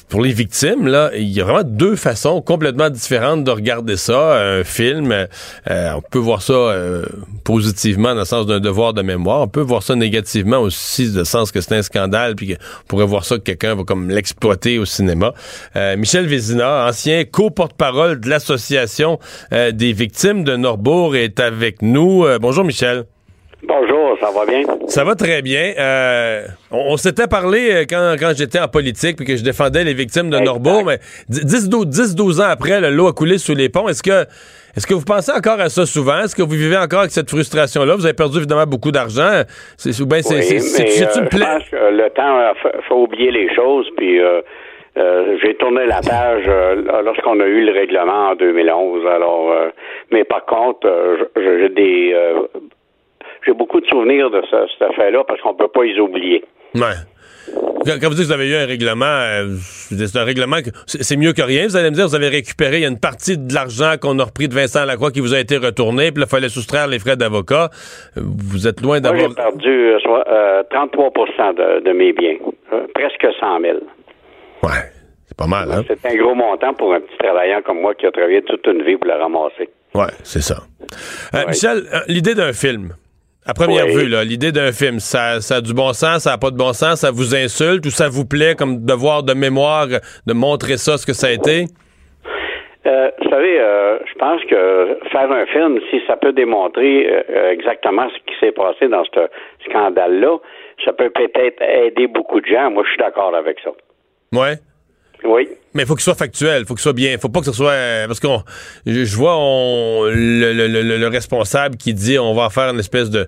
pour les victimes, là, il y a vraiment deux façons complètement différentes de regarder ça. Un film, euh, on peut voir ça euh, positivement dans le sens d'un devoir de mémoire. On peut voir ça négativement aussi, dans le sens que c'est un scandale, puis qu'on pourrait voir ça que quelqu'un va comme l'exploiter au cinéma. Euh, Michel Vézina, ancien co-porte-parole de l'association euh, des victimes de Norbourg, est avec nous. Euh, bonjour Michel. Bonjour, ça va bien? Ça va très bien. Euh, on on s'était parlé euh, quand, quand j'étais en politique puis que je défendais les victimes de Exact. Norbourg, mais 10-12 ans après, le lot a coulé sous les ponts. Est-ce que, est-ce que vous pensez encore à ça souvent? Est-ce que vous vivez encore avec cette frustration-là? Vous avez perdu évidemment beaucoup d'argent. C'est, ou bien c'est, Oui, c'est, euh, pense que le temps a fait, fait oublier les choses, puis euh, euh, j'ai tourné la page euh, lorsqu'on a eu le règlement en 2011. Alors, euh, mais par contre, euh, j'ai des euh, j'ai beaucoup de souvenirs de ce- cette affaire-là parce qu'on peut pas les oublier. Ouais. Quand, vous dites que vous avez eu un règlement, euh, c'est un règlement que c'est c'est mieux que rien. Vous allez me dire, vous avez récupéré, il y a une partie de l'argent qu'on a repris de Vincent Lacroix qui vous a été retourné, puis il fallait soustraire les frais d'avocat. Euh, Vous êtes loin d'avoir... j'ai perdu euh, soit, euh, 33 de, de mes biens, euh, presque 100 000. Ouais, c'est pas mal, hein? C'est un gros montant pour un petit travaillant comme moi qui a travaillé toute une vie pour le ramasser. Ouais, c'est ça. Ouais. Michel, l'idée d'un film, à première Oui. vue, là, l'idée d'un film, ça, ça a du bon sens, ça a pas de bon sens, ça vous insulte ou ça vous plaît comme devoir de mémoire de montrer ça, ce que ça a été? Euh, vous savez, euh, je pense que faire un film, si ça peut démontrer euh, exactement ce qui s'est passé dans ce scandale-là, ça peut peut-être aider beaucoup de gens. Moi, je suis d'accord avec ça. Ouais. Oui. Mais il faut qu'il soit factuel, faut qu'il soit bien, faut pas que ce soit euh, parce qu'on je, vois on, le, le- le- le responsable qui dit on va faire une espèce de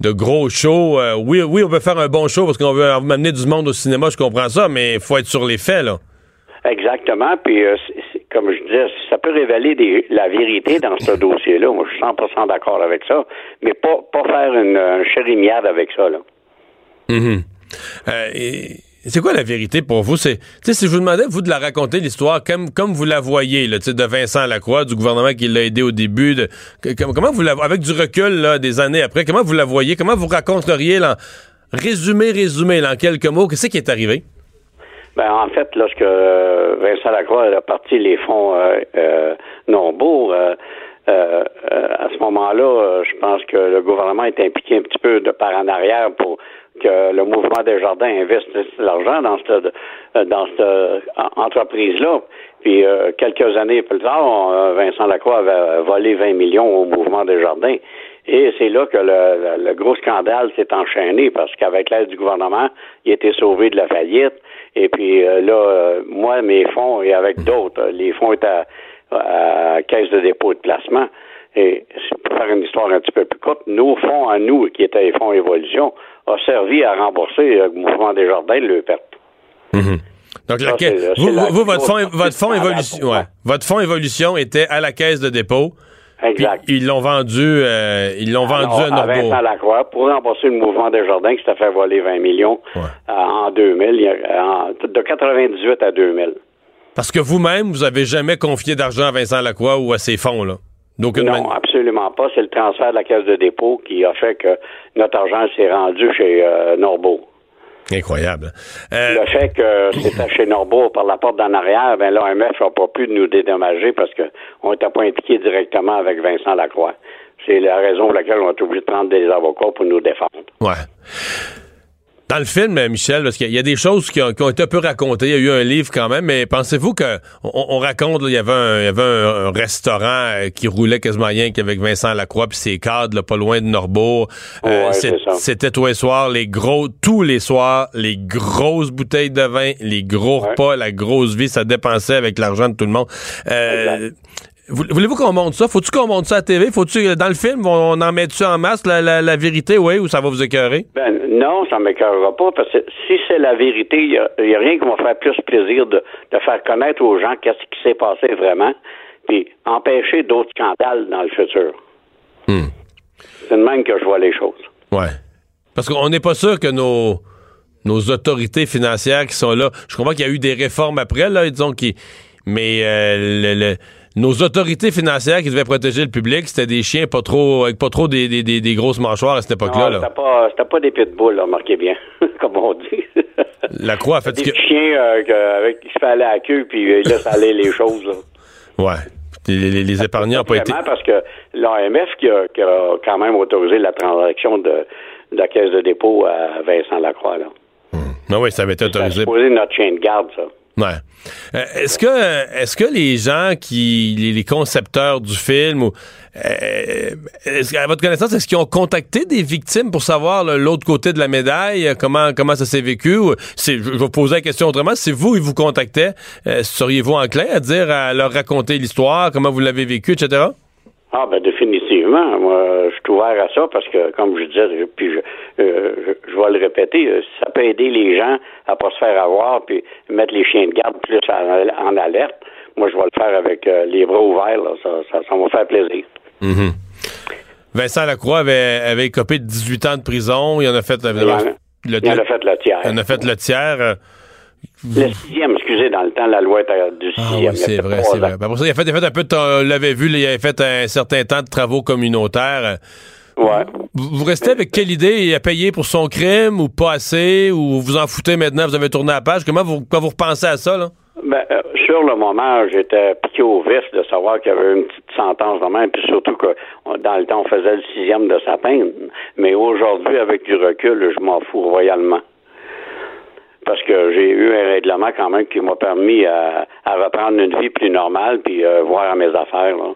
de gros show. Euh, oui, oui, on veut faire un bon show parce qu'on veut, amener du monde au cinéma, je comprends ça, mais il faut être sur les faits là. Exactement. Puis, euh, comme je disais, ça peut révéler des- la vérité dans ce dossier-là. Moi, je suis 100% d'accord avec ça. Mais pas, pas faire une, une chérimiade avec ça, là. Euh, et c'est quoi la vérité pour vous? C'est, si je vous demandais, vous, de la raconter, l'histoire, comme, comme vous la voyez, là, de Vincent Lacroix, du gouvernement qui l'a aidé au début, de, comment vous la, avec du recul, là, des années après, comment vous la voyez? Comment vous raconteriez, là, résumé, résumé, là, en quelques mots, qu'est-ce qui est arrivé? Ben, en fait, lorsque euh, Vincent Lacroix a parti les fonds euh, euh, euh, euh, à ce moment-là, je pense que le gouvernement est impliqué un petit peu de par en arrière pour que le mouvement des jardins investisse l'argent dans cette dans cette euh, entreprise-là. Puis euh, quelques années plus tard, euh, Vincent Lacroix avait volé 20 millions au mouvement des jardins. Et c'est là que le, le- le gros scandale s'est enchaîné parce qu'avec l'aide du gouvernement, il été sauvé de la faillite. Et puis euh, là, euh, moi, mes fonds, et avec d'autres, les fonds étaient à, à caisse de dépôt et de placement. Et pour faire une histoire un petit peu plus courte, nos fonds à nous, qui étaient les fonds évolution, ont servi à rembourser euh, le mouvement des jardins de leur perte. Donc, Ça, la caisse- vous, c'est la vous, votre, fonds, votre fonds évolution, ouais. votre fonds évolution était à la caisse de dépôt. Exact. Puis ils l'ont vendu, euh, ils l'ont vendu à à Norbeau. Vincent Lacroix pour rembourser le mouvement des jardins qui s'était fait voler 20 millions euh, en 2000, il y a- en- de 98 à 2000. Parce que vous-même, vous avez jamais confié d'argent à Vincent Lacroix ou à ses fonds, là. Non, absolument pas. C'est le transfert de la caisse de dépôt qui a fait que notre argent s'est rendu chez euh, Norbeau. Incroyable. Euh, Le fait que c'était chez Norbeau par la porte d'en arrière, ben l'OMF n'a pas pu nous dédommager parce qu'on n'était pas impliqué directement avec Vincent Lacroix. C'est la raison pour laquelle on est obligé de prendre des avocats pour nous défendre. Ouais. Dans le film, euh, Michel, parce qu'il y a des choses qui ont, qui ont été un peu racontées. Il y a eu un livre quand même, mais pensez-vous que on, on raconte, là, il y avait un, il y avait un, un restaurant euh, qui roulait quasiment rien qu'avec Vincent Lacroix puis ses cadres, là, pas loin de Norbeau. Euh, Ouais. C'était tous les soirs, les gros, tous les soirs, les grosses bouteilles de vin, les gros repas, la grosse vie, ça dépensait avec l'argent de tout le monde. Euh, Voulez-vous qu'on monte ça? Faut-tu qu'on monte ça à TV? Faut-tu, dans le film, on, en met-tu en masse la, la- la vérité, oui, ou ça va vous écœurer? Ben, non, ça m'écœurera pas, parce que si c'est la vérité, il n'y a, il y a rien qui m'a fait plus plaisir de, de faire connaître aux gens qu'est-ce qui s'est passé vraiment, puis empêcher d'autres scandales dans le futur. C'est de même que je vois les choses. Ouais. Parce qu'on n'est pas sûr que nos, nos autorités financières qui sont là. Je comprends qu'il y a eu des réformes après, là, disons, qui. Mais euh, le- le- nos autorités financières qui devaient protéger le public, c'était des chiens pas trop avec pas trop des, des, des- des grosses mâchoires à cette époque-là. C'était pas, c'était pas des pitbulls, là, marquez bien, comme on dit. La Croix a fait des que. chiens euh, avec qui se fait aller à la queue, puis euh, ils laissent aller les choses. Là. Ouais. Les, les- les épargnants n'ont pas été. Parce que l'AMF qui a, qui a quand même autorisé la transaction de, de la caisse de dépôt à Vincent Lacroix. Là. Non, oui, ça avait été Ça a autorisé. supposé notre chien de garde, ça. Ouais. Euh, est-ce que est-ce que les gens qui les, concepteurs du film ou euh, à votre connaissance est-ce qu'ils ont contacté des victimes pour savoir l'autre côté de la médaille euh, comment comment ça s'est vécu ou c'est je je vais vous poser la question autrement si vous ils vous contactaient euh, seriez-vous enclin à dire à leur raconter l'histoire comment vous l'avez vécu etc Ah, ben définitivement. Moi, je suis ouvert à ça parce que, comme je disais, puis je, euh, je, je vais le répéter, euh, ça peut aider les gens à pas se faire avoir puis mettre les chiens de garde plus en, en alerte. Moi, je vais le faire avec euh, les bras ouverts. Là. Ça, ça, ça va faire plaisir. Mhm. Vincent Lacroix avait avait écopé de 18 ans de prison il en a fait Il en a- il en a fait le tiers. il en a fait le tiers Le sixième, excusez, dans le temps, la loi était du Ah sixième. oui, Il y a c'est vrai, c'est vrai. Ben, Pour ça, il a fait, il a fait un peu on l'avait vu, là, il avait fait un certain temps de travaux communautaires. Ouais. Vous, vous restez avec quelle idée? Il a payé pour son crime ou pas assez? Ou vous en foutez maintenant, vous avez tourné la page? Comment vous, quand vous repensez à ça, là? Ben, euh, sur le moment, j'étais piqué au vif de savoir qu'il y avait une petite sentence de même, puis surtout que dans le temps, on faisait le sixième de sa peine. Mais aujourd'hui, avec du recul, je m'en fous royalement. Parce que j'ai eu un règlement quand même qui m'a permis à, à reprendre une vie plus normale, puis euh, voir à mes affaires. Là.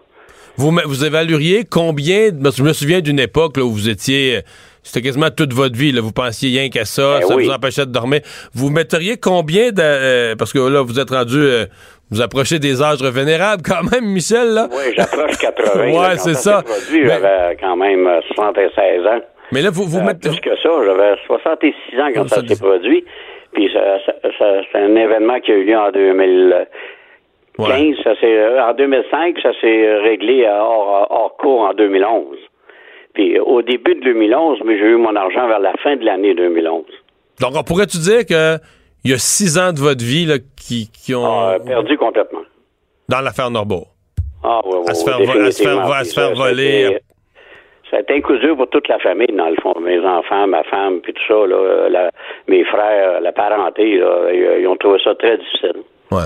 Vous, évalueriez combien, parce que je me souviens d'une époque là, où vous étiez, euh, c'était quasiment toute votre vie, là, vous pensiez rien qu'à ça, Ben ça oui. vous empêchait de dormir. Vous metteriez combien de, euh, parce que là, vous êtes rendu, euh, vous approchez des âges vénérables quand même, Michel, là? Oui, j'approche 80. Ouais, c'est ça. Mais- J'avais quand même euh, 76 ans. Mais là, vous, vous Euh, mettez... plus que ça, j'avais 66 ans quand ça, ça s'est produit. Puis ça, ça- ça- c'est un événement qui a eu lieu en 2015. Ça euh, en 2005, ça s'est réglé à hors, hors cours en 2011. Puis au début de 2011, mais j'ai eu mon argent vers la fin de l'année 2011. Donc, on pourrait-tu dire que il y a six ans de votre vie là, qui, qui ont... Ah, perdu complètement. Dans l'affaire Norbeau. Ah, oui, oui, À se faire vo- à se faire- définitivement. à Puis se faire ça- ça a voler. A été un coup dur pour toute la famille, dans le fond. Mes enfants, ma femme, puis tout ça, là, euh, la- mes frères, la parenté, là, ils, ils ont trouvé ça très difficile. Ouais.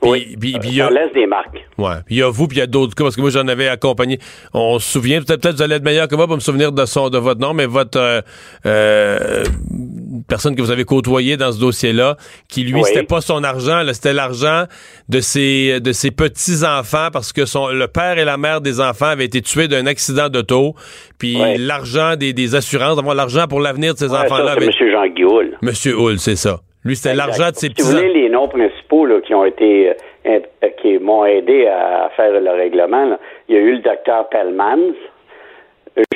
Puis, puis- puis il y a- Ça laisse des marques. Ouais. Puis il y a vous, puis il y a d'autres cas, parce que moi, j'en avais accompagné. On se souvient, peut-être peut-être vous allez être meilleur que moi pour me souvenir de son de votre nom, mais votre euh, euh, personne que vous avez côtoyé dans ce dossier-là, qui lui, Oui. c'était pas son argent, là, c'était l'argent de ses, de ses petits-enfants parce que son, le père et la mère des enfants avaient été tués d'un accident d'auto, puis l'argent des, des assurances, d'avoir l'argent pour l'avenir de ces Ouais, enfants-là. c'est avait- M. Jean Guillaud. Monsieur Hull, c'est ça. Lui, c'était l'argent de ses Si vous voulez les noms principaux là, qui ont été euh, euh, qui m'ont aidé à, à faire le règlement, là, il y a eu le docteur Pellmans,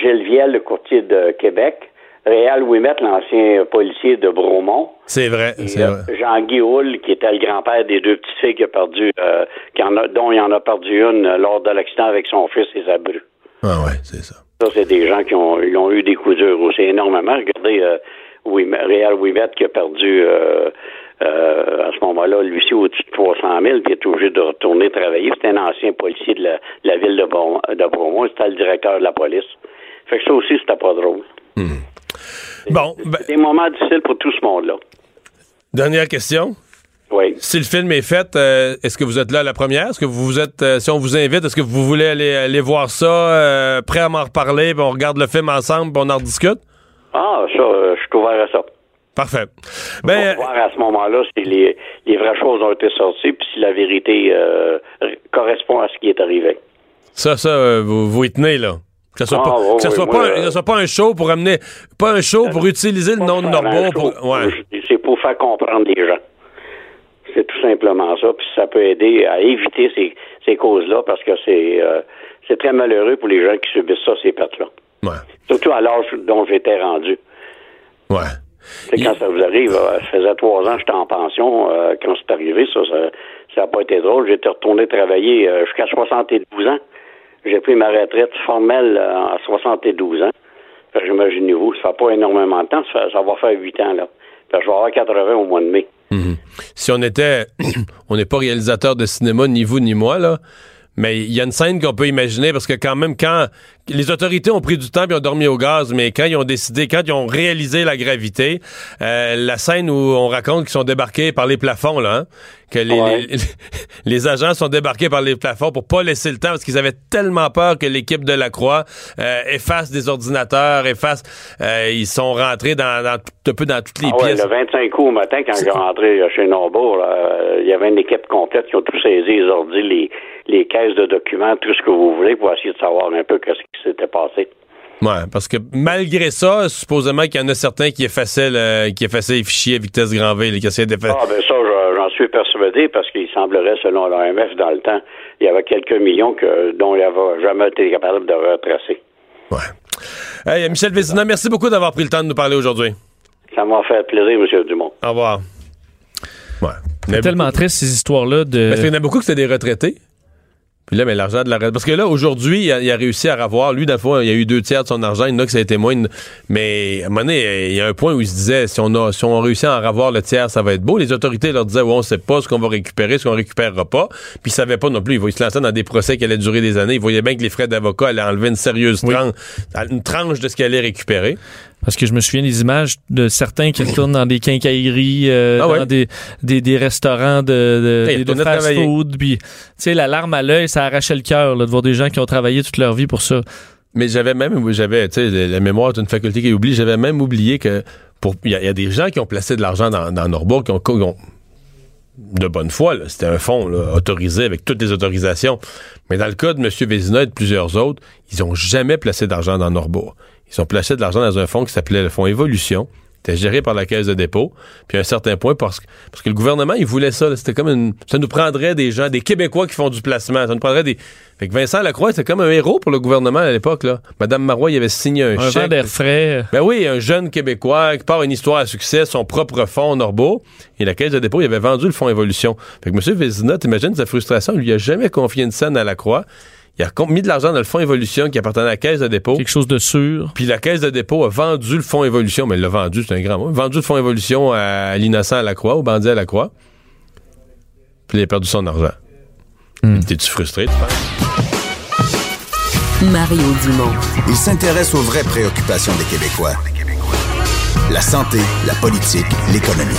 Gilles Viel, le courtier de Québec, Réal Ouimet, l'ancien policier de Bromont, C'est vrai, c'est euh, vrai. Jean-Guy Hull, qui était le grand-père des deux petites filles qui a perdu, euh, qui en a- dont il en a perdu une euh, lors de l'accident avec son fils et sa bru. Ah ouais, c'est ça. Ça, c'est des gens qui ont, ils ont eu des coups durs aussi énormément. Regardez euh, Ouimet- Réal Ouimet qui a perdu euh, euh, à ce moment-là, lui aussi, au-dessus de 300 000, puis il est obligé de retourner travailler. C'était un ancien policier de la, de la ville de, Brom- de Bromont. C'était le directeur de la police. Fait que ça aussi, c'était pas drôle. Bon, ben, C'est des moments difficiles pour tout ce monde-là. dernière question. Oui. Si le film est fait, euh, est-ce que vous êtes là à la première? Est-ce que vous êtes, euh, si on vous invite, est-ce que vous voulez aller, aller voir ça, euh, prêt à m'en reparler, puis on regarde le film ensemble, puis on en rediscute? Ah, ça, je suis ouvert à ça. Parfait. On Ben, va voir à ce moment-là si les, les vraies choses ont été sorties, puis si la vérité correspond à ce qui est arrivé. ça, ça, vous, vous y tenez, là. Que ce soit, Ah, pas, que oui, soit moi, pas, un- euh, que ce soit pas un show pour amener, pas un show pour utiliser le nom de Norbeau pour, ouais. C'est pour faire comprendre les gens. C'est tout simplement ça. Puis ça peut aider à éviter ces, ces causes-là parce que c'est euh, c'est très malheureux pour les gens qui subissent ça, ces pertes-là. Ouais. Surtout à l'âge dont j'étais rendu. Ouais. Quand ça vous arrive, euh, ça faisait trois ans que j'étais en pension euh, quand c'est arrivé, ça, ça n'a pas été drôle. J'étais retourné travailler euh, jusqu'à 72 ans. J'ai pris ma retraite formelle euh, à 72 ans. Fait que Imaginez-vous, ça fait pas énormément de temps, ça, va faire 8 ans là. Je vais avoir 80 au mois de mai. Mhm. Si on était, on n'est pas réalisateur de cinéma, ni vous ni moi, là, mais il y a une scène qu'on peut imaginer parce que quand même, quand les autorités ont pris du temps et ont dormi au gaz, mais quand ils ont décidé, quand ils ont réalisé la gravité, euh, la scène où on raconte qu'ils sont débarqués par les plafonds, là, hein, que les, Ouais. les, les agents sont débarqués par les plafonds pour pas laisser le temps parce qu'ils avaient tellement peur que l'équipe de la Croix euh, efface des ordinateurs, efface, euh, ils sont rentrés dans, dans tout- un peu dans toutes les Ah ouais, pièces. le 25 août au matin, quand je suis rentré euh, chez Norbourg, là, euh, il y avait une équipe complète qui ont tout saisi, les ordi, les, les caisses de documents, tout ce que vous voulez pour essayer de savoir un peu ce qui s'était passé. Ouais, parce que malgré ça, supposément qu'il y en a certains qui effaçaient, le, qui effaçaient les fichiers à vitesse grand V, là, qui essayaient d'effacer. Ah, ben ça, je- j'en suis persuadé parce qu'il semblerait, selon l'OMF, dans le temps, il y avait quelques millions que, dont il n'avait jamais été capable de retracer. Hey, Michel Vézina, merci beaucoup d'avoir pris le temps de nous parler aujourd'hui. Ça m'a fait plaisir, M. Dumont. Au revoir. Ouais. C'est tellement triste, ces histoires-là de. Parce qu'il y en a beaucoup que c'était des retraités. Puis là, mais l'argent de la. Parce que là, aujourd'hui, il, a- il a réussi à avoir. Lui, fois, il y a eu deux tiers de son argent. Il y en a que ça a été moins. Mais à un moment donné, il y a un point où il se disait si on a si on réussit à en avoir le tiers, ça va être beau. Les autorités leur disaient ouais, on sait pas ce qu'on va récupérer, ce qu'on récupérera pas. Puis ils savaient pas non plus. Ils se lançaient dans des procès qui allaient durer des années. Ils voyaient bien que les frais d'avocat allaient enlever une sérieuse tranche, une tranche de ce qu'ils allaient récupérer. Parce que je me souviens des images de certains qui retournent dans des quincailleries, euh, Ah ouais? dans des, des, des restaurants de, Hey, fast-food. Puis, tu sais, la larme à l'œil, ça arrachait le cœur de voir des gens qui ont travaillé toute leur vie pour ça. Mais j'avais même, j'avais, tu sais, la mémoire d'une faculté qui oublie, j'avais même oublié que pour, il y, a- il y a des gens qui ont placé de l'argent dans, dans Norbourg, qui ont, qui ont- de bonne foi. C'était un fonds, là, autorisé avec toutes les autorisations. Mais dans le cas de M. Vézina et de plusieurs autres, ils ont jamais placé d'argent dans Norbourg. Ils ont placé de l'argent dans un fonds qui s'appelait le fonds Évolution. C'était géré par la Caisse de dépôt. Puis à un certain point, parce que, parce que le gouvernement, il voulait ça. C'était comme une. Ça nous prendrait des gens, des Québécois qui font du placement. Ça nous prendrait des. Fait que Vincent Lacroix, c'était comme un héros pour le gouvernement à l'époque, là. Madame Marois, il avait signé un, Un chèque. d'air frais. Ben oui, un jeune Québécois qui part une histoire à succès, son propre fonds Norbeau, et la Caisse de dépôt, il avait vendu le fonds Évolution. Fait que M. Vézina, t'imagines sa frustration, il lui a jamais confié une scène à la Croix. Il a mis de l'argent dans le fonds Évolution qui appartenait à la Caisse de dépôt. Quelque chose de sûr. Puis la Caisse de dépôt a vendu le fonds Évolution, mais il l'a vendu, c'est un grand mot. Vendu le fonds Évolution à l'innocent à la Croix, au bandit à la Croix. Puis il a perdu son argent. T'es-tu frustré, tu penses? Mario Dumont. Il s'intéresse aux vraies préoccupations des Québécois. La santé, la politique, l'économie.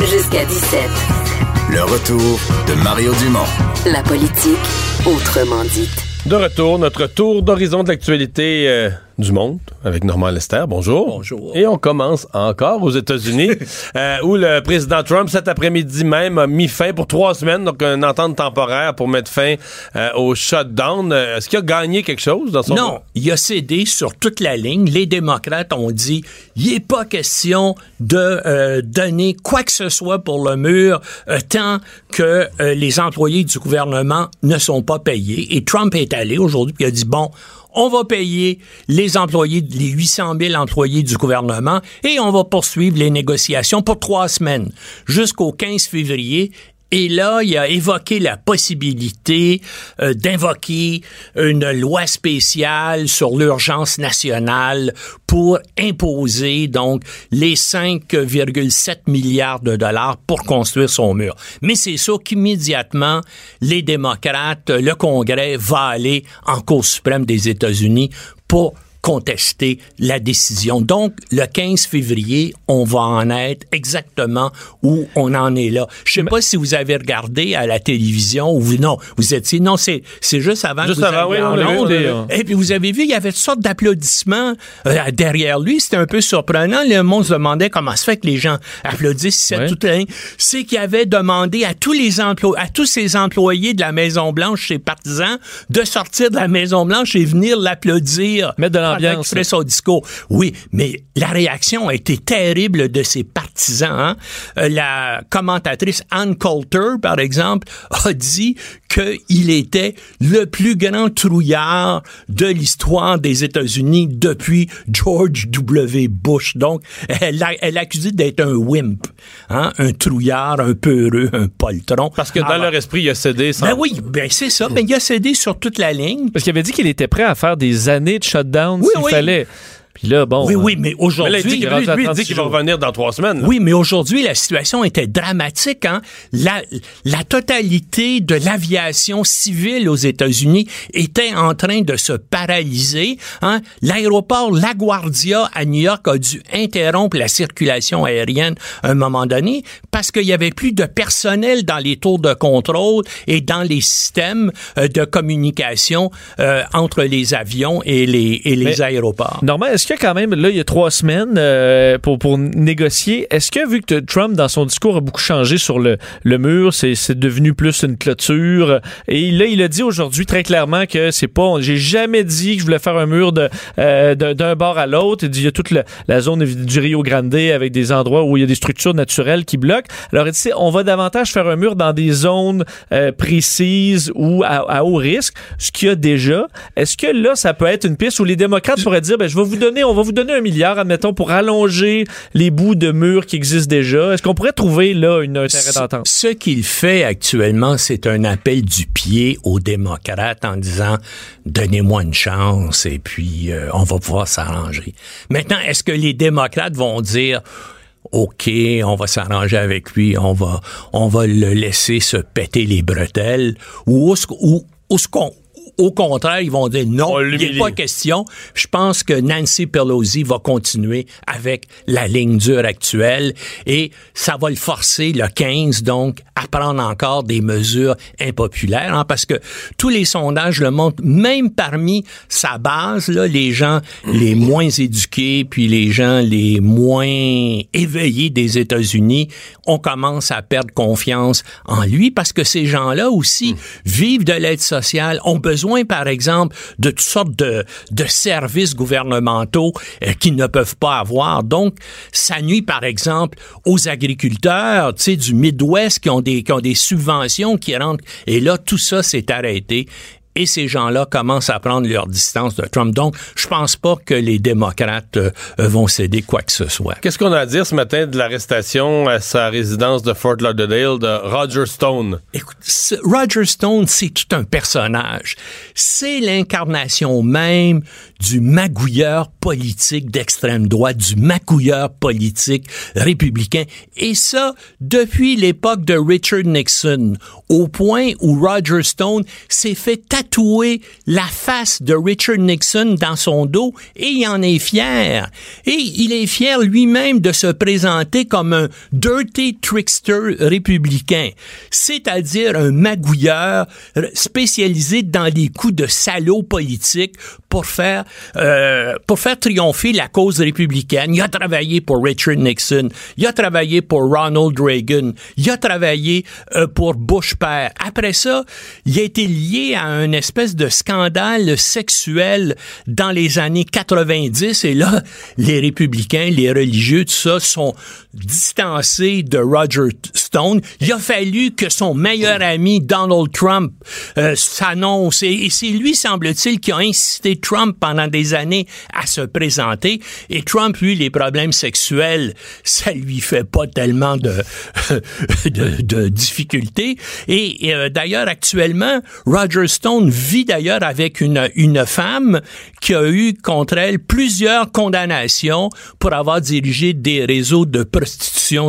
Jusqu'à 17. Le retour de Mario Dumont. La politique, autrement dite. De retour, notre tour d'horizon de l'actualité euh, du monde avec Normand Lester. Bonjour. Bonjour. Et on commence encore aux États-Unis, euh, où le président Trump, cet après-midi même, a mis fin pour trois semaines, donc une entente temporaire pour mettre fin euh, au shutdown. Euh, Est-ce qu'il a gagné quelque chose dans son... Non, il a cédé sur toute la ligne. Les démocrates ont dit, il n'est pas question de euh, donner quoi que ce soit pour le mur tant que les employés du gouvernement ne sont pas payés. Et Trump est allé aujourd'hui et a dit, bon, on va payer les employés, les 800 000 employés du gouvernement et on va poursuivre les négociations pour trois semaines jusqu'au 15 février. Et là, il a évoqué la possibilité euh, d'invoquer une loi spéciale sur l'urgence nationale pour imposer donc les 5,7 milliards de dollars pour construire son mur. Mais c'est sûr qu'immédiatement, les démocrates, le Congrès va aller en Cour suprême des États-Unis pour contester la décision. Donc, le 15 février, on va en être exactement où on en est là. Je sais pas si vous avez regardé à la télévision ou vous, non, vous étiez, non, c'est, c'est juste avant Juste que vous avant, oui, en vu, vu. Et puis, vous avez vu, il y avait toutes sortes d'applaudissements euh, derrière lui. C'était un peu surprenant. Le monde se demandait comment se fait que les gens applaudissent ligne. C'est qu'il avait demandé à tous les emplois, à tous ses employés de la Maison-Blanche, ses partisans, de sortir de la Maison-Blanche et venir l'applaudir. Mettre de pendant l'ambiance. qu'il ferait son discours. Oui, mais la réaction a été terrible de ses partisans. hein. Euh, la commentatrice Ann Coulter, par exemple, a dit qu'il était le plus grand trouillard de l'histoire des États-Unis depuis George W. Bush. Donc, elle l'a elle l'a accusé d'être un wimp, hein, un trouillard, un peureux, un poltron. Parce que dans Alors, leur esprit, il a cédé sans... ben oui, ben c'est ça. Ben il a cédé sur toute la ligne. Parce qu'il avait dit qu'il était prêt à faire des années de shutdown Oui, s'il oui. fallait. Puis là, bon. Oui, euh, oui, mais aujourd'hui. il dit, qu'il- va revenir dans trois semaines. là. Oui, mais aujourd'hui, la situation était dramatique. Hein? La, la totalité de l'aviation civile aux États-Unis était en train de se paralyser. Hein? L'aéroport LaGuardia à New York a dû interrompre la circulation aérienne à un moment donné parce qu'il y avait plus de personnel dans les tours de contrôle et dans les systèmes euh, de communication euh, entre les avions et les, et les Mais- aéroports. Normand, est-ce que quand même, là, il y a trois semaines euh, pour, pour négocier, est-ce que vu que Trump, dans son discours, a beaucoup changé sur le, le mur, c'est c'est devenu plus une clôture, et là, il a dit aujourd'hui très clairement que c'est pas, j'ai jamais dit que je voulais faire un mur de euh, d'un bord à l'autre, il dit il y a toute la, la zone du Rio Grande avec des endroits où il y a des structures naturelles qui bloquent. Alors, il dit, on va davantage faire un mur dans des zones euh, précises ou à, à haut risque, ce qu'il y a déjà. Est-ce que là, ça peut être une piste où les démocrates pourraient dire, ben, je vais vous donner, on va vous donner un milliard, admettons, pour allonger les bouts de murs qui existent déjà. Est-ce qu'on pourrait trouver là une un terrain d'entente? Ce qu'il fait actuellement, c'est un appel du pied aux démocrates en disant donnez-moi une chance et puis euh, on va pouvoir s'arranger. Maintenant, est-ce que les démocrates vont dire OK, on va s'arranger avec lui, on va on va le laisser se péter les bretelles ou ou, ou est-ce qu'on au contraire, ils vont dire non, il n'est pas question. Je pense que Nancy Pelosi va continuer avec la ligne dure actuelle et ça va le forcer le 15 donc à prendre encore des mesures impopulaires hein, parce que tous les sondages le montrent même parmi sa base là, les gens les moins éduqués puis les gens les moins éveillés des États-Unis on commence à perdre confiance en lui parce que ces gens-là aussi vivent de l'aide sociale ont besoin par exemple de toutes sortes de, de services gouvernementaux euh, qu'ils ne peuvent pas avoir. Donc ça nuit par exemple aux agriculteurs tu sais du Midwest qui ont des qui ont des subventions qui rentrent. Et là tout ça s'est arrêté et ces gens-là commencent à prendre leur distance de Trump. Donc, je pense pas que les démocrates euh, vont céder quoi que ce soit. Qu'est-ce qu'on a à dire ce matin de l'arrestation à sa résidence de Fort Lauderdale de Roger Stone? Écoute, Roger Stone, c'est tout un personnage. C'est l'incarnation même du magouilleur politique d'extrême droite, du magouilleur politique républicain. Et ça, depuis l'époque de Richard Nixon, au point où Roger Stone s'est fait tatouer tatoué la face de Richard Nixon dans son dos et il en est fier. Et il est fier lui-même de se présenter comme un dirty trickster républicain, c'est-à-dire un magouilleur spécialisé dans les coups de salaud politique pour faire euh, pour faire triompher la cause républicaine. Il a travaillé pour Richard Nixon, il a travaillé pour Ronald Reagan, il a travaillé euh, pour Bush père. Après ça, il a été lié à une espèce de scandale sexuel dans les années 90 et là, les républicains, les religieux, tout ça sont distancés de Roger Stone. Il a fallu que son meilleur ami Donald Trump euh, s'annonce et, et c'est lui, semble-t-il, qui a incité Trump pendant des années à se présenter. Et Trump, lui, les problèmes sexuels, ça lui fait pas tellement de, de, de difficultés. Et, euh, d'ailleurs, actuellement, Roger Stone vit d'ailleurs avec une, une femme qui a eu contre elle plusieurs condamnations pour avoir dirigé des réseaux de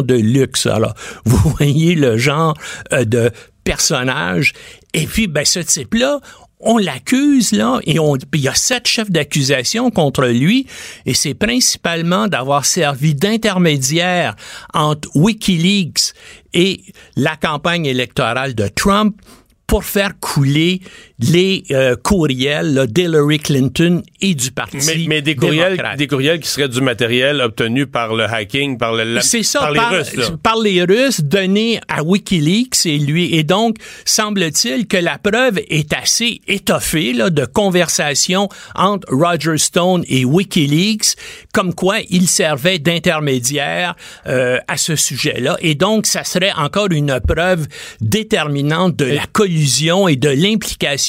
de luxe. Alors, vous voyez le genre euh, de personnage. Et puis, ben, ce type-là, on l'accuse là et on il y a sept chefs d'accusation contre lui et c'est principalement d'avoir servi d'intermédiaire entre WikiLeaks et la campagne électorale de Trump pour faire couler les euh, courriels là, d'Hillary Clinton et du parti Mais, mais des courriels, démocrate. des courriels qui seraient du matériel obtenu par le hacking, par le la- C'est ça, par les Russes. là. par les Russes, donné à WikiLeaks et lui. Et donc, semble-t-il que la preuve est assez étoffée là, de conversation entre Roger Stone et WikiLeaks, comme quoi il servait d'intermédiaire euh, à ce sujet-là. Et donc, ça serait encore une preuve déterminante de la collusion et de l'implication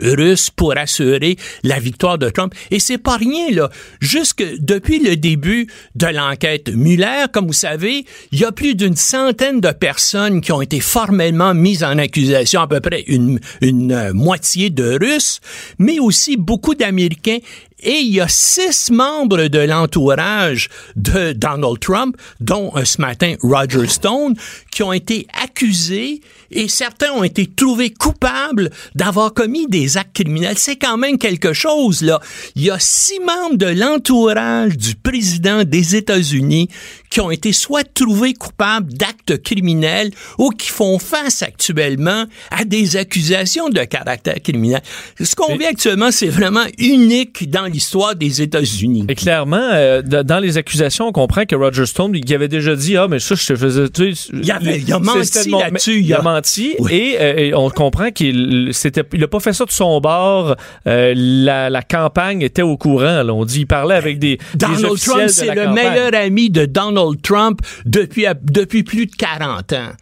russe pour assurer la victoire de Trump. Et c'est pas rien, là. Jusque depuis le début de l'enquête Mueller, comme vous savez, il y a plus d'une centaine de personnes qui ont été formellement mises en accusation, à peu près une, euh, moitié de Russes, mais aussi beaucoup d'Américains et il y a six membres de l'entourage de Donald Trump, dont euh, ce matin Roger Stone, qui ont été accusés et certains ont été trouvés coupables d'avoir commis des actes criminels. C'est quand même quelque chose, là. Il y a six membres de l'entourage du président des États-Unis qui ont été soit trouvés coupables d'actes criminels ou qui font face actuellement à des accusations de caractère criminel. Ce qu'on vit actuellement, c'est vraiment unique dans l'histoire des États-Unis. Et clairement, euh, dans les accusations, on comprend que Roger Stone, il avait déjà dit, ah, mais ça, je te faisais, tu sais, Il avait- il a menti là-dessus, Il a a- menti Oui. et, euh, et on comprend qu'il c'était, il a pas fait ça de son bord. Euh, la, la campagne était au courant. là. On dit, il parlait avec des, des Donald officiels Trump, c'est le campagne. meilleur ami de Donald Trump depuis, depuis plus de 40 ans.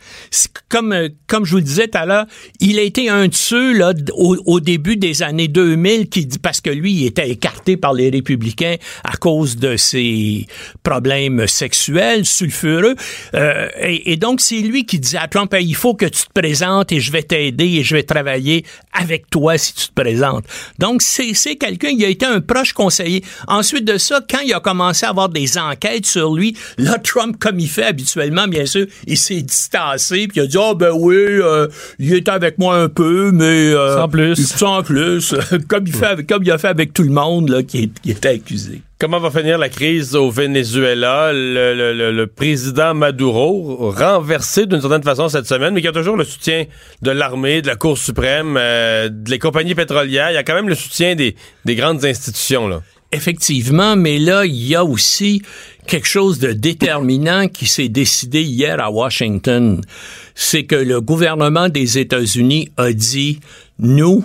Comme, comme je vous le disais tout à l'heure, il a été un de ceux, là, au, au début des années 2000, qui dit, parce que lui, il était écarté par les républicains à cause de ses problèmes sexuels, sulfureux. Euh, et, donc, c'est lui qui disait à Trump, il faut que tu te présentes et je vais t'aider et je vais travailler avec toi si tu te présentes. Donc, c'est c'est quelqu'un, il a été un proche conseiller. Ensuite de ça, quand il a commencé à avoir des enquêtes sur lui, là, Trump, comme il fait habituellement, bien sûr, il s'est distancé, puis il a dit, ah ben oui, euh, il était avec moi un peu, mais... euh, Sans plus. Sans plus, comme, il fait avec- comme il a fait avec tout le monde là, qui, est- qui était accusé. Comment va finir la crise au Venezuela? Le, le- le- le président Maduro, renversé d'une certaine façon cette semaine, mais qui a toujours le soutien de l'armée, de la Cour suprême, euh, des compagnies pétrolières. Il y a quand même le soutien des, des grandes institutions. Là. Effectivement, mais là, il y a aussi quelque chose de déterminant qui s'est décidé hier à Washington. C'est que le gouvernement des États-Unis a dit, nous,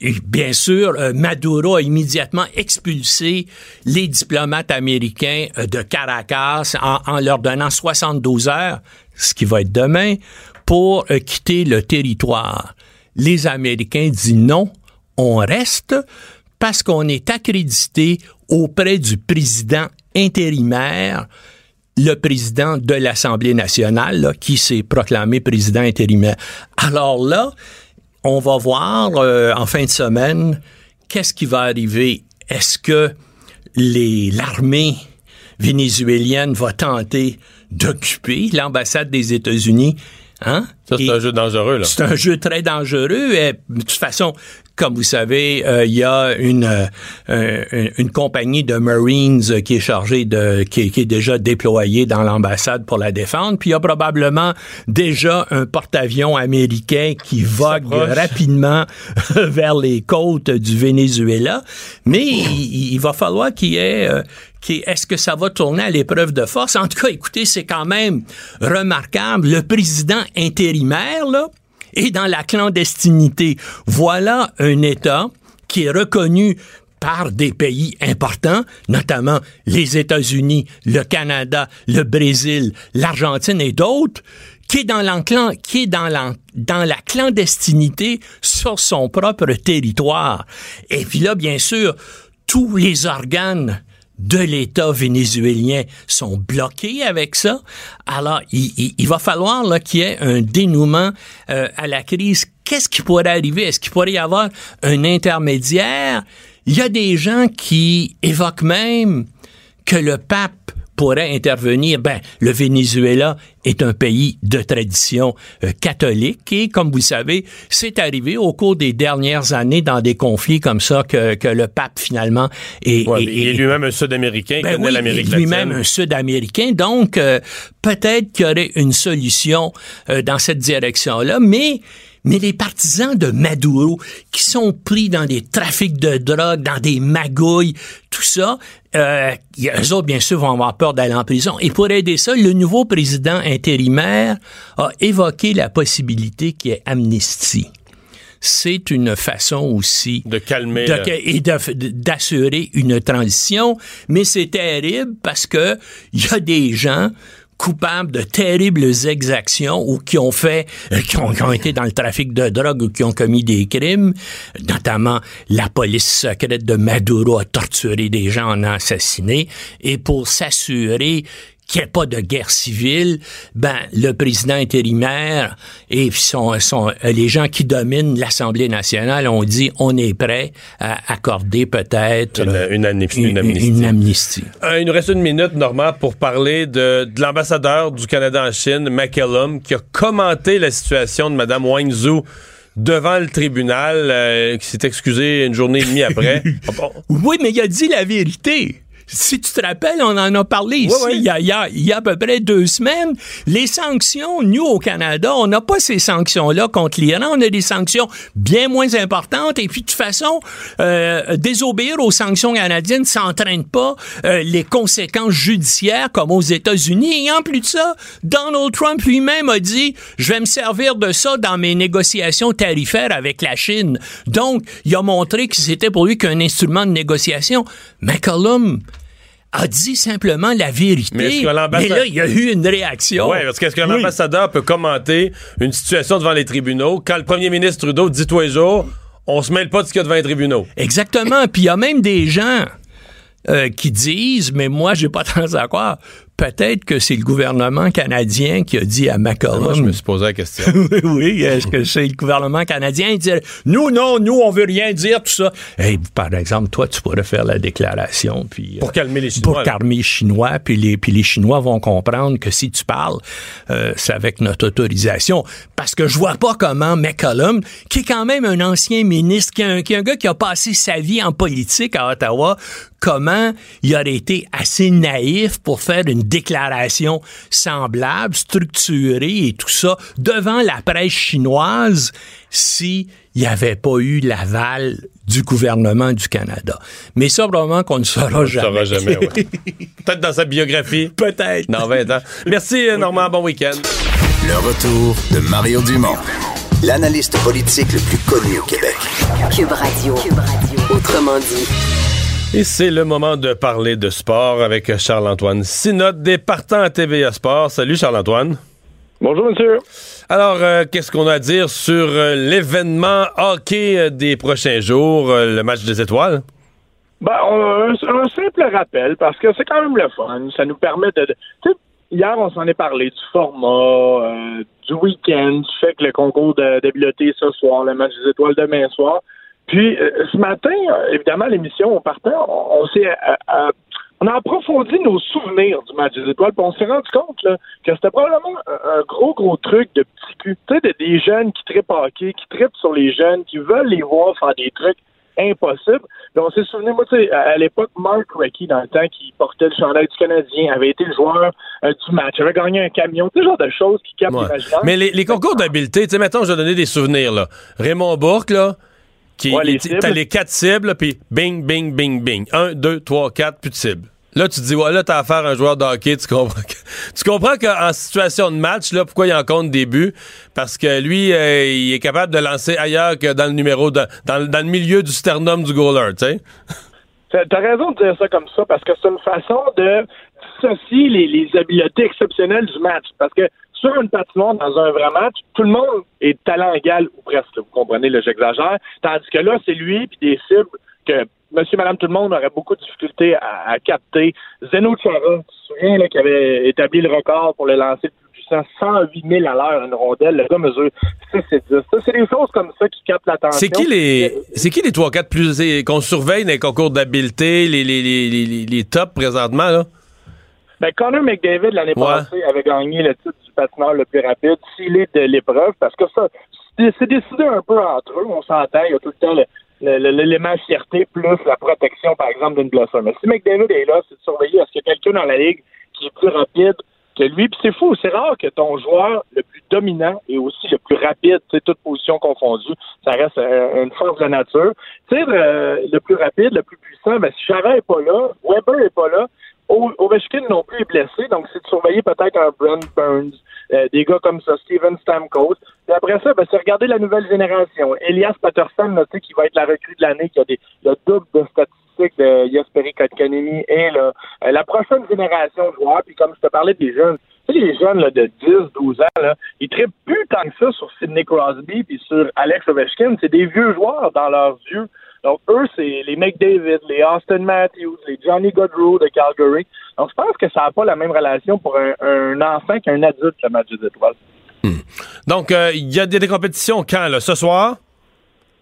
bien sûr, euh, Maduro a immédiatement expulsé les diplomates américains euh, de Caracas en, en leur donnant 72 heures, ce qui va être demain, pour euh, quitter le territoire. Les Américains disent non, on reste parce qu'on est accrédité auprès du président intérimaire, le président de l'Assemblée nationale, là, qui s'est proclamé président intérimaire. Alors là, on va voir euh, en fin de semaine qu'est-ce qui va arriver. Est-ce que les- l'armée vénézuélienne va tenter d'occuper l'ambassade des États-Unis? Hein? Ça, c'est un jeu dangereux. Là. c'est un jeu très dangereux. Et, de toute façon, comme vous savez, euh, il y a une, euh, une, une compagnie de Marines qui est chargée de, qui, qui est déjà déployée dans l'ambassade pour la défendre. Puis il y a probablement déjà un porte-avions américain qui vogue rapidement vers les côtes du Venezuela. Mais il, il va falloir qu'il y ait euh, qui- est-ce que ça va tourner à l'épreuve de force? En tout cas, écoutez, c'est quand même remarquable. Le président intérimaire, là, est dans la clandestinité. Voilà un État qui est reconnu par des pays importants, notamment les États-Unis, le Canada, le Brésil, l'Argentine et d'autres, qui est dans, qui est dans, l'en- dans la clandestinité sur son propre territoire. Et puis là, bien sûr, tous les organes de l'État vénézuélien sont bloqués avec ça. Alors, il, va falloir qu'il y ait un dénouement euh, à la crise. Qu'est-ce qui pourrait arriver? Est-ce qu'il pourrait y avoir un intermédiaire? Il y a des gens qui évoquent même que le pape pourrait intervenir. Ben, le Venezuela est un pays de tradition euh, catholique et, comme vous le savez, c'est arrivé au cours des dernières années dans des conflits comme ça que, que le pape finalement est, Ouais, est- il lui-même un Sud-Américain, il ben oui, l'Amérique est lui-même latine. un Sud-Américain, donc euh, peut-être qu'il y aurait une solution euh, dans cette direction-là, mais mais les partisans de Maduro qui sont pris dans des trafics de drogue, dans des magouilles, tout ça, euh, eux autres, bien sûr, vont avoir peur d'aller en prison. Et pour aider ça, le nouveau président intérimaire a évoqué la possibilité qu'il y ait amnistie c'est une façon aussi de calmer de- et d'assurer une transition, mais c'est terrible parce que il y a des gens coupables de terribles exactions ou qui ont fait, euh, qui ont, qui ont été dans le trafic de drogue ou qui ont commis des crimes, notamment la police secrète de Maduro a torturé des gens, en a assassiné, et pour s'assurer qu'il n'y ait pas de guerre civile, ben le président intérimaire et son, son, euh, les gens qui dominent l'Assemblée nationale ont dit on est prêt à accorder peut-être Une- une amnistie- une amnistie. une amnistie. Euh, il nous reste une minute, Normand, pour parler de, de l'ambassadeur du Canada en Chine, McCallum, qui a commenté la situation de Mme Wang Zhu devant le tribunal, euh, qui s'est excusé une journée et demie après. Ah? Oui, mais il a dit la vérité. Si tu te rappelles, on en a parlé ici ouais. Il, y a, il y a- il y a à peu près deux semaines. Les sanctions, nous, au Canada, on n'a pas ces sanctions-là contre l'Iran. On a des sanctions bien moins importantes. Et puis, de toute façon, euh, désobéir aux sanctions canadiennes s'entraîne pas euh, les conséquences judiciaires comme aux États-Unis. Et en plus de ça, Donald Trump lui-même a dit, je vais me servir de ça dans mes négociations tarifaires avec la Chine. Donc, il a montré que c'était pour lui qu'un instrument de négociation. McCollum a dit simplement la vérité. Mais là, il y a eu une réaction. Oui, parce qu'est-ce qu'un Oui. ambassadeur peut commenter une situation devant les tribunaux quand le premier ministre Trudeau dit tous les jours on se mêle pas de ce qu'il y a devant les tribunaux? Exactement. Puis il y a même des gens euh, qui disent, mais moi, j'ai pas tendance à croire, peut-être que c'est le gouvernement canadien qui a dit à McCollum. Moi, je me suis posé la question. oui, oui, est-ce que c'est le gouvernement canadien qui dit, nous, non, nous, on veut rien dire, tout ça. Hey, par exemple, toi, tu pourrais faire la déclaration, puis... Pour euh, calmer les Chinois. Pour calmer les Chinois, puis les, puis les Chinois vont comprendre que si tu parles, euh, c'est avec notre autorisation. Parce que je vois pas comment McCollum, qui est quand même un ancien ministre, qui est un, qui est un gars qui a passé sa vie en politique à Ottawa, comment il aurait été assez naïf pour faire une déclaration semblable, structurée et tout ça devant la presse chinoise si il n'y avait pas eu l'aval du gouvernement du Canada. Mais ça, probablement qu'on ne saura On jamais. ne saura jamais, ouais. Peut-être dans sa biographie. Peut-être. Dans 20 ans. Merci, euh, Normand. Bon week-end. Le retour de Mario Dumont, l'analyste politique le plus connu au Québec. Cube Radio. Autrement dit. Et c'est le moment de parler de sport avec Charles-Antoine Sinotte des partants à TVA Sport. Salut Charles-Antoine. Bonjour, monsieur. Alors, euh, qu'est-ce qu'on a à dire sur euh, l'événement hockey euh, des prochains jours, euh, le match des étoiles? Ben, on a un, un simple rappel, parce que c'est quand même le fun. Ça nous permet de... hier, on s'en est parlé du format, du week-end, du fait que le concours de d'habileté ce soir, le match des étoiles demain soir. Puis, euh, ce matin, évidemment, l'émission, on partait, on, on s'est... euh, euh, on a approfondi nos souvenirs du match des étoiles, puis on s'est rendu compte là, que c'était probablement un, un gros, gros truc de petit convaincus. Tu sais, de- des jeunes qui trippent hockey, qui trippent sur les jeunes, qui veulent les voir faire des trucs impossibles. Donc, on s'est souvenu, moi, tu sais, à, à l'époque, Mark Recchi, dans le temps, qui portait le chandail du Canadien, avait été le joueur euh, du match, avait gagné un camion, ce genre de choses qui captent Ouais. Mais les, les concours d'habileté, tu sais, mettons, je vais donner des souvenirs, là. Raymond Bourque, là, qui, Ouais, t'as les quatre cibles, puis bing, bing, bing, bing. Un, deux, trois, quatre, plus de cibles. Là, tu te dis, ouais, là, t'as affaire à un joueur de hockey, tu comprends que, tu comprends qu'en situation de match, là, pourquoi il en compte des buts? Parce que lui, euh, il est capable de lancer ailleurs que dans le numéro, de- dans, dans le milieu du sternum du goaler, tu sais. T'as t'as raison de dire ça comme ça parce que c'est une façon de dissocier les, les habiletés exceptionnelles du match. Parce que sur une patinoire, dans un vrai match, tout le monde est talent égal ou presque. Vous comprenez, là, j'exagère. Tandis que là, c'est lui puis des cibles que monsieur, madame, tout le monde aurait beaucoup de difficulté à, à capter. Zeno Chara, tu te souviens, là, qui avait établi le record pour le lancer le plus puissant, 108 000 à l'heure une rondelle. Le gars mesure 6 et 10. Ça, c'est des choses comme ça qui captent l'attention. C'est qui les c'est qui les 3 4 plus qu'on surveille dans les concours d'habileté, les, les, les, les, tops présentement là? Ben, Connor McDavid, l'année Ouais. passée, avait gagné le titre du le plus rapide, s'il est de l'épreuve, parce que ça, c'est décidé un peu entre eux, on s'entend, il y a tout le temps l'élément fierté plus la protection, par exemple, d'une blessure. Mais si McDavid est là, c'est de surveiller, est-ce qu'il y a quelqu'un dans la ligue qui est plus rapide que lui? Puis c'est fou, c'est rare que ton joueur le plus dominant et aussi le plus rapide, toutes positions confondues, ça reste euh, une force de nature. Tu sais, le, plus rapide, le plus puissant, ben, si Chara est pas là, Weber est pas là, Ovechkin non plus est blessé, donc c'est de surveiller peut-être un Brent Burns, euh, des gars comme ça, Steven Stamkos. Puis après ça, ben, c'est regarder la nouvelle génération. Elias Patterson, tu sais, qui va être la recrue de l'année, qui a des, le double de statistiques de Jesperi Kotkaniemi et là, euh, la prochaine génération de joueurs. Puis comme je te parlais des jeunes, tu sais, les jeunes là, de 10, 12 ans, là, ils trippent plus tant que ça sur Sidney Crosby puis sur Alex Ovechkin. C'est des vieux joueurs dans leurs yeux. Donc, eux, c'est les McDavid, les Austin Matthews, les Johnny Godrow de Calgary. Donc, je pense que ça n'a pas la même relation pour un, un enfant qu'un adulte, le match des étoiles. Donc euh, il y a des, des compétitions quand là? Ce soir?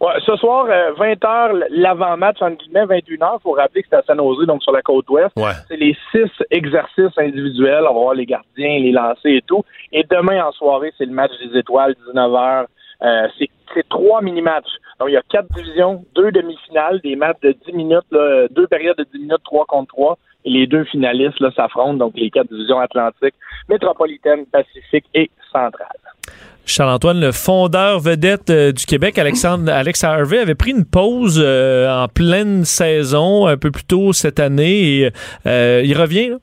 Ouais, ce soir, 20h, l'avant-match, entre guillemets, 21h. Il faut rappeler que c'est à San Jose, donc sur la côte ouest. Ouais. C'est les six exercices individuels. On va voir les gardiens, les lancers et tout. Et demain, en soirée, c'est le match des étoiles, 19h. Euh, c'est trois mini-matchs. Donc, il y a quatre divisions, deux demi-finales, des matchs de 10 minutes, là, deux périodes de 10 minutes, trois contre trois. Et les deux finalistes s'affrontent, donc les quatre divisions atlantiques, métropolitaine, pacifique et centrale. Charles-Antoine, le fondeur vedette euh, du Québec, Alexandre, Alex Harvey, avait pris une pause euh, en pleine saison un peu plus tôt cette année et euh, il revient. Là?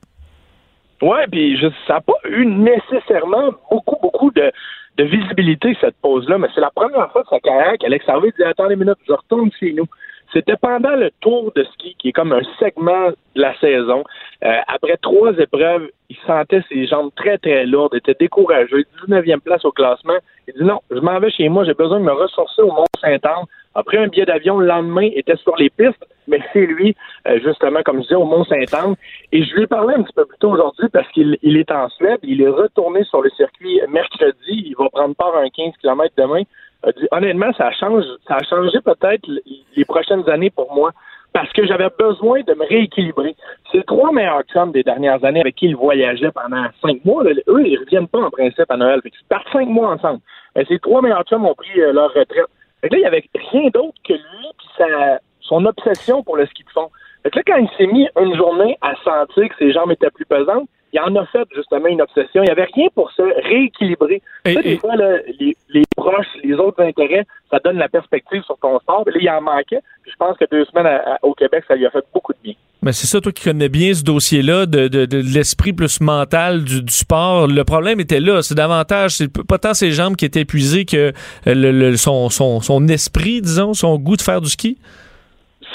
Ouais, puis ça n'a pas eu nécessairement beaucoup, beaucoup de, de visibilité, cette pause-là, mais c'est la première fois de sa carrière qu'Alex Harvey dit Attendez une minute, je retourne chez nous. C'était pendant le tour de ski, qui est comme un segment de la saison. Euh, après trois épreuves, il sentait ses jambes très, très lourdes, était découragé, 19e place au classement. Il dit non, je m'en vais chez moi, j'ai besoin de me ressourcer au Mont-Saint-Anne. Après un billet d'avion le lendemain, était sur les pistes, mais c'est lui, euh, justement, comme je disais, au Mont-Saint-Anne. Et je lui ai parlé un petit peu plus tôt aujourd'hui parce qu'il il est en Suède, il est retourné sur le circuit mercredi, il va prendre part à un 15 km demain. A dit, honnêtement, ça change, ça a changé peut-être les prochaines années pour moi parce que j'avais besoin de me rééquilibrer. Les trois meilleurs chums des dernières années avec qui il voyageait pendant cinq mois. là. Eux, ils reviennent pas en principe à Noël. Fait qu'ils partent cinq mois ensemble. Mais ces trois meilleurs chums ont pris euh, leur retraite. Fait que là, il y avait rien d'autre que lui puis sa, son obsession pour le ski de fond. Fait que là, quand il s'est mis une journée à sentir que ses jambes étaient plus pesantes, il en a fait justement une obsession. Il n'y avait rien pour se rééquilibrer. Des fois, là, les, les proches, les autres intérêts, ça donne la perspective sur ton sport. Mais là, il en manquait. Puis je pense que deux semaines à- à- au Québec, ça lui a fait beaucoup de bien. Mais c'est ça, toi qui connais bien ce dossier-là de, de- de l'esprit plus mental du, du sport. Le problème était là. C'est davantage, c'est pas tant ses jambes qui étaient épuisées que euh, le, le- son, son, son esprit, disons, son goût de faire du ski?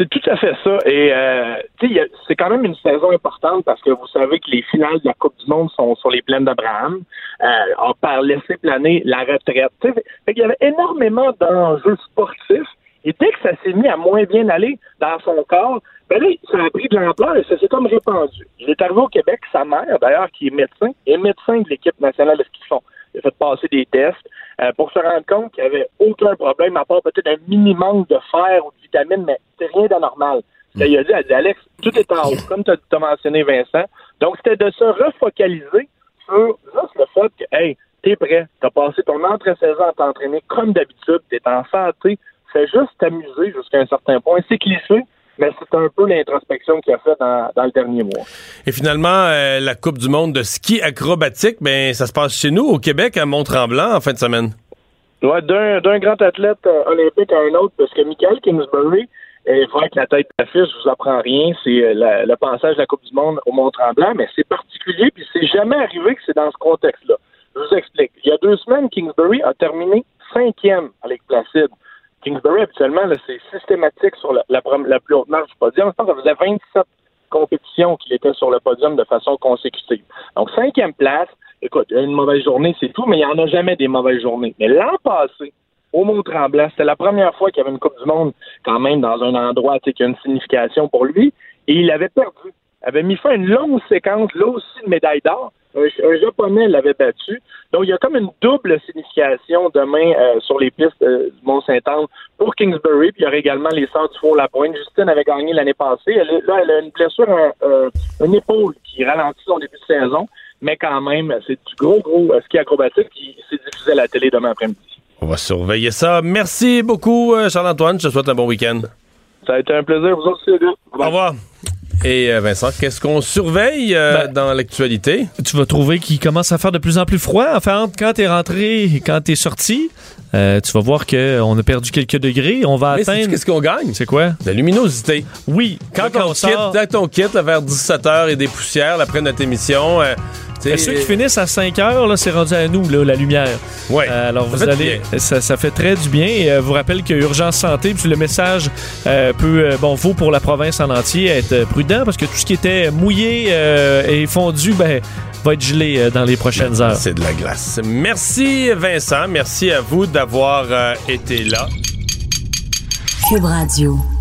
C'est tout à fait ça. Et euh, il c'est quand même une saison importante parce que vous savez que les finales de la Coupe du Monde sont sur les plaines d'Abraham. Euh, on parle laisser planer la retraite. Fait- qu'il y avait énormément d'enjeux sportifs. Et dès que ça s'est mis à moins bien aller dans son corps, ben là, ça a pris de l'ampleur et ça s'est comme répandu. Il est arrivé au Québec, sa mère, d'ailleurs, qui est médecin, est médecin de l'équipe nationale de ski fond. Il a fait passer des tests euh, pour se rendre compte qu'il n'y avait aucun problème, à part peut-être un mini-manque de fer ou de vitamines, mais c'est rien d'anormal. Là, il a dit, elle dit, Alex, tout est en haut, comme tu as mentionné, Vincent. Donc, c'était de se refocaliser sur juste le fait que, hey, t'es prêt, t'as passé ton entre-saison à t'entraîner comme d'habitude, t'es en santé, fais juste t'amuser jusqu'à un certain point. C'est cliché, mais c'est un peu l'introspection qu'il a fait dans, dans, le dernier mois. Et finalement, euh, la Coupe du monde de ski acrobatique, ben ça se passe chez nous, au Québec, à Mont-Tremblant, en fin de semaine. Ouais, d'un grand athlète euh, olympique à un autre, parce que Michael Kingsbury, il faut être la tête d'affiche, je vous apprends rien, c'est euh, le passage de la Coupe du monde au Mont-Tremblant, mais c'est particulier, puis c'est jamais arrivé que c'est dans ce contexte-là. Je vous explique. Il y a deux semaines, Kingsbury a terminé cinquième avec Placide. Kingsbury, habituellement, c'est systématique sur la, plus haute marche du podium. Je pense ça faisait 27 compétitions qu'il était sur le podium de façon consécutive. Donc, cinquième place. Écoute, une mauvaise journée, c'est tout, mais il n'y en a jamais des mauvaises journées. Mais l'an passé, au Mont-Tremblant, c'était la première fois qu'il y avait une Coupe du Monde quand même dans un endroit qui a une signification pour lui, et il avait perdu. Avait mis fin à une longue séquence, là aussi, de médaille d'or. Un, Japonais l'avait battu. Donc, il y a comme une double signification demain euh, sur les pistes euh, du Mont-Saint-Anne pour Kingsbury. Puis il y aura également les Sœurs du Faux-La-Pointe. Justine avait gagné l'année passée. Elle, là, elle a une blessure, un, une épaule qui ralentit son début de saison. Mais quand même, c'est du gros, gros ski acrobatique qui s'est diffusé à la télé demain après-midi. On va surveiller ça. Merci beaucoup, euh, Charles-Antoine. Je te souhaite un bon week-end. Ça a été un plaisir. Vous aussi, Au revoir. Et euh, Vincent, qu'est-ce qu'on surveille euh, ben, dans l'actualité? Tu vas trouver qu'il commence à faire de plus en plus froid. Enfin, quand t'es rentré et quand t'es sorti, euh, tu vas voir qu'on a perdu quelques degrés. On va atteindre. Qu'est-ce qu'on gagne? C'est quoi? La luminosité. Oui. Quand, on, sort... quitte, quand on quitte vers 17h et des poussières après notre émission, et ceux qui finissent à 5 heures, là, c'est rendu à nous, là, la lumière. Ouais. Euh, alors, vous allez. Ça, ça, fait très du bien. Et, euh, vous rappelle que Urgence Santé, puis le message euh, peut, euh, bon, vaut pour la province en entier, être prudent parce que tout ce qui était mouillé et fondu, ben, va être gelé dans les prochaines heures. C'est de la glace. Merci, Vincent. Merci à vous d'avoir été là. Cube Radio.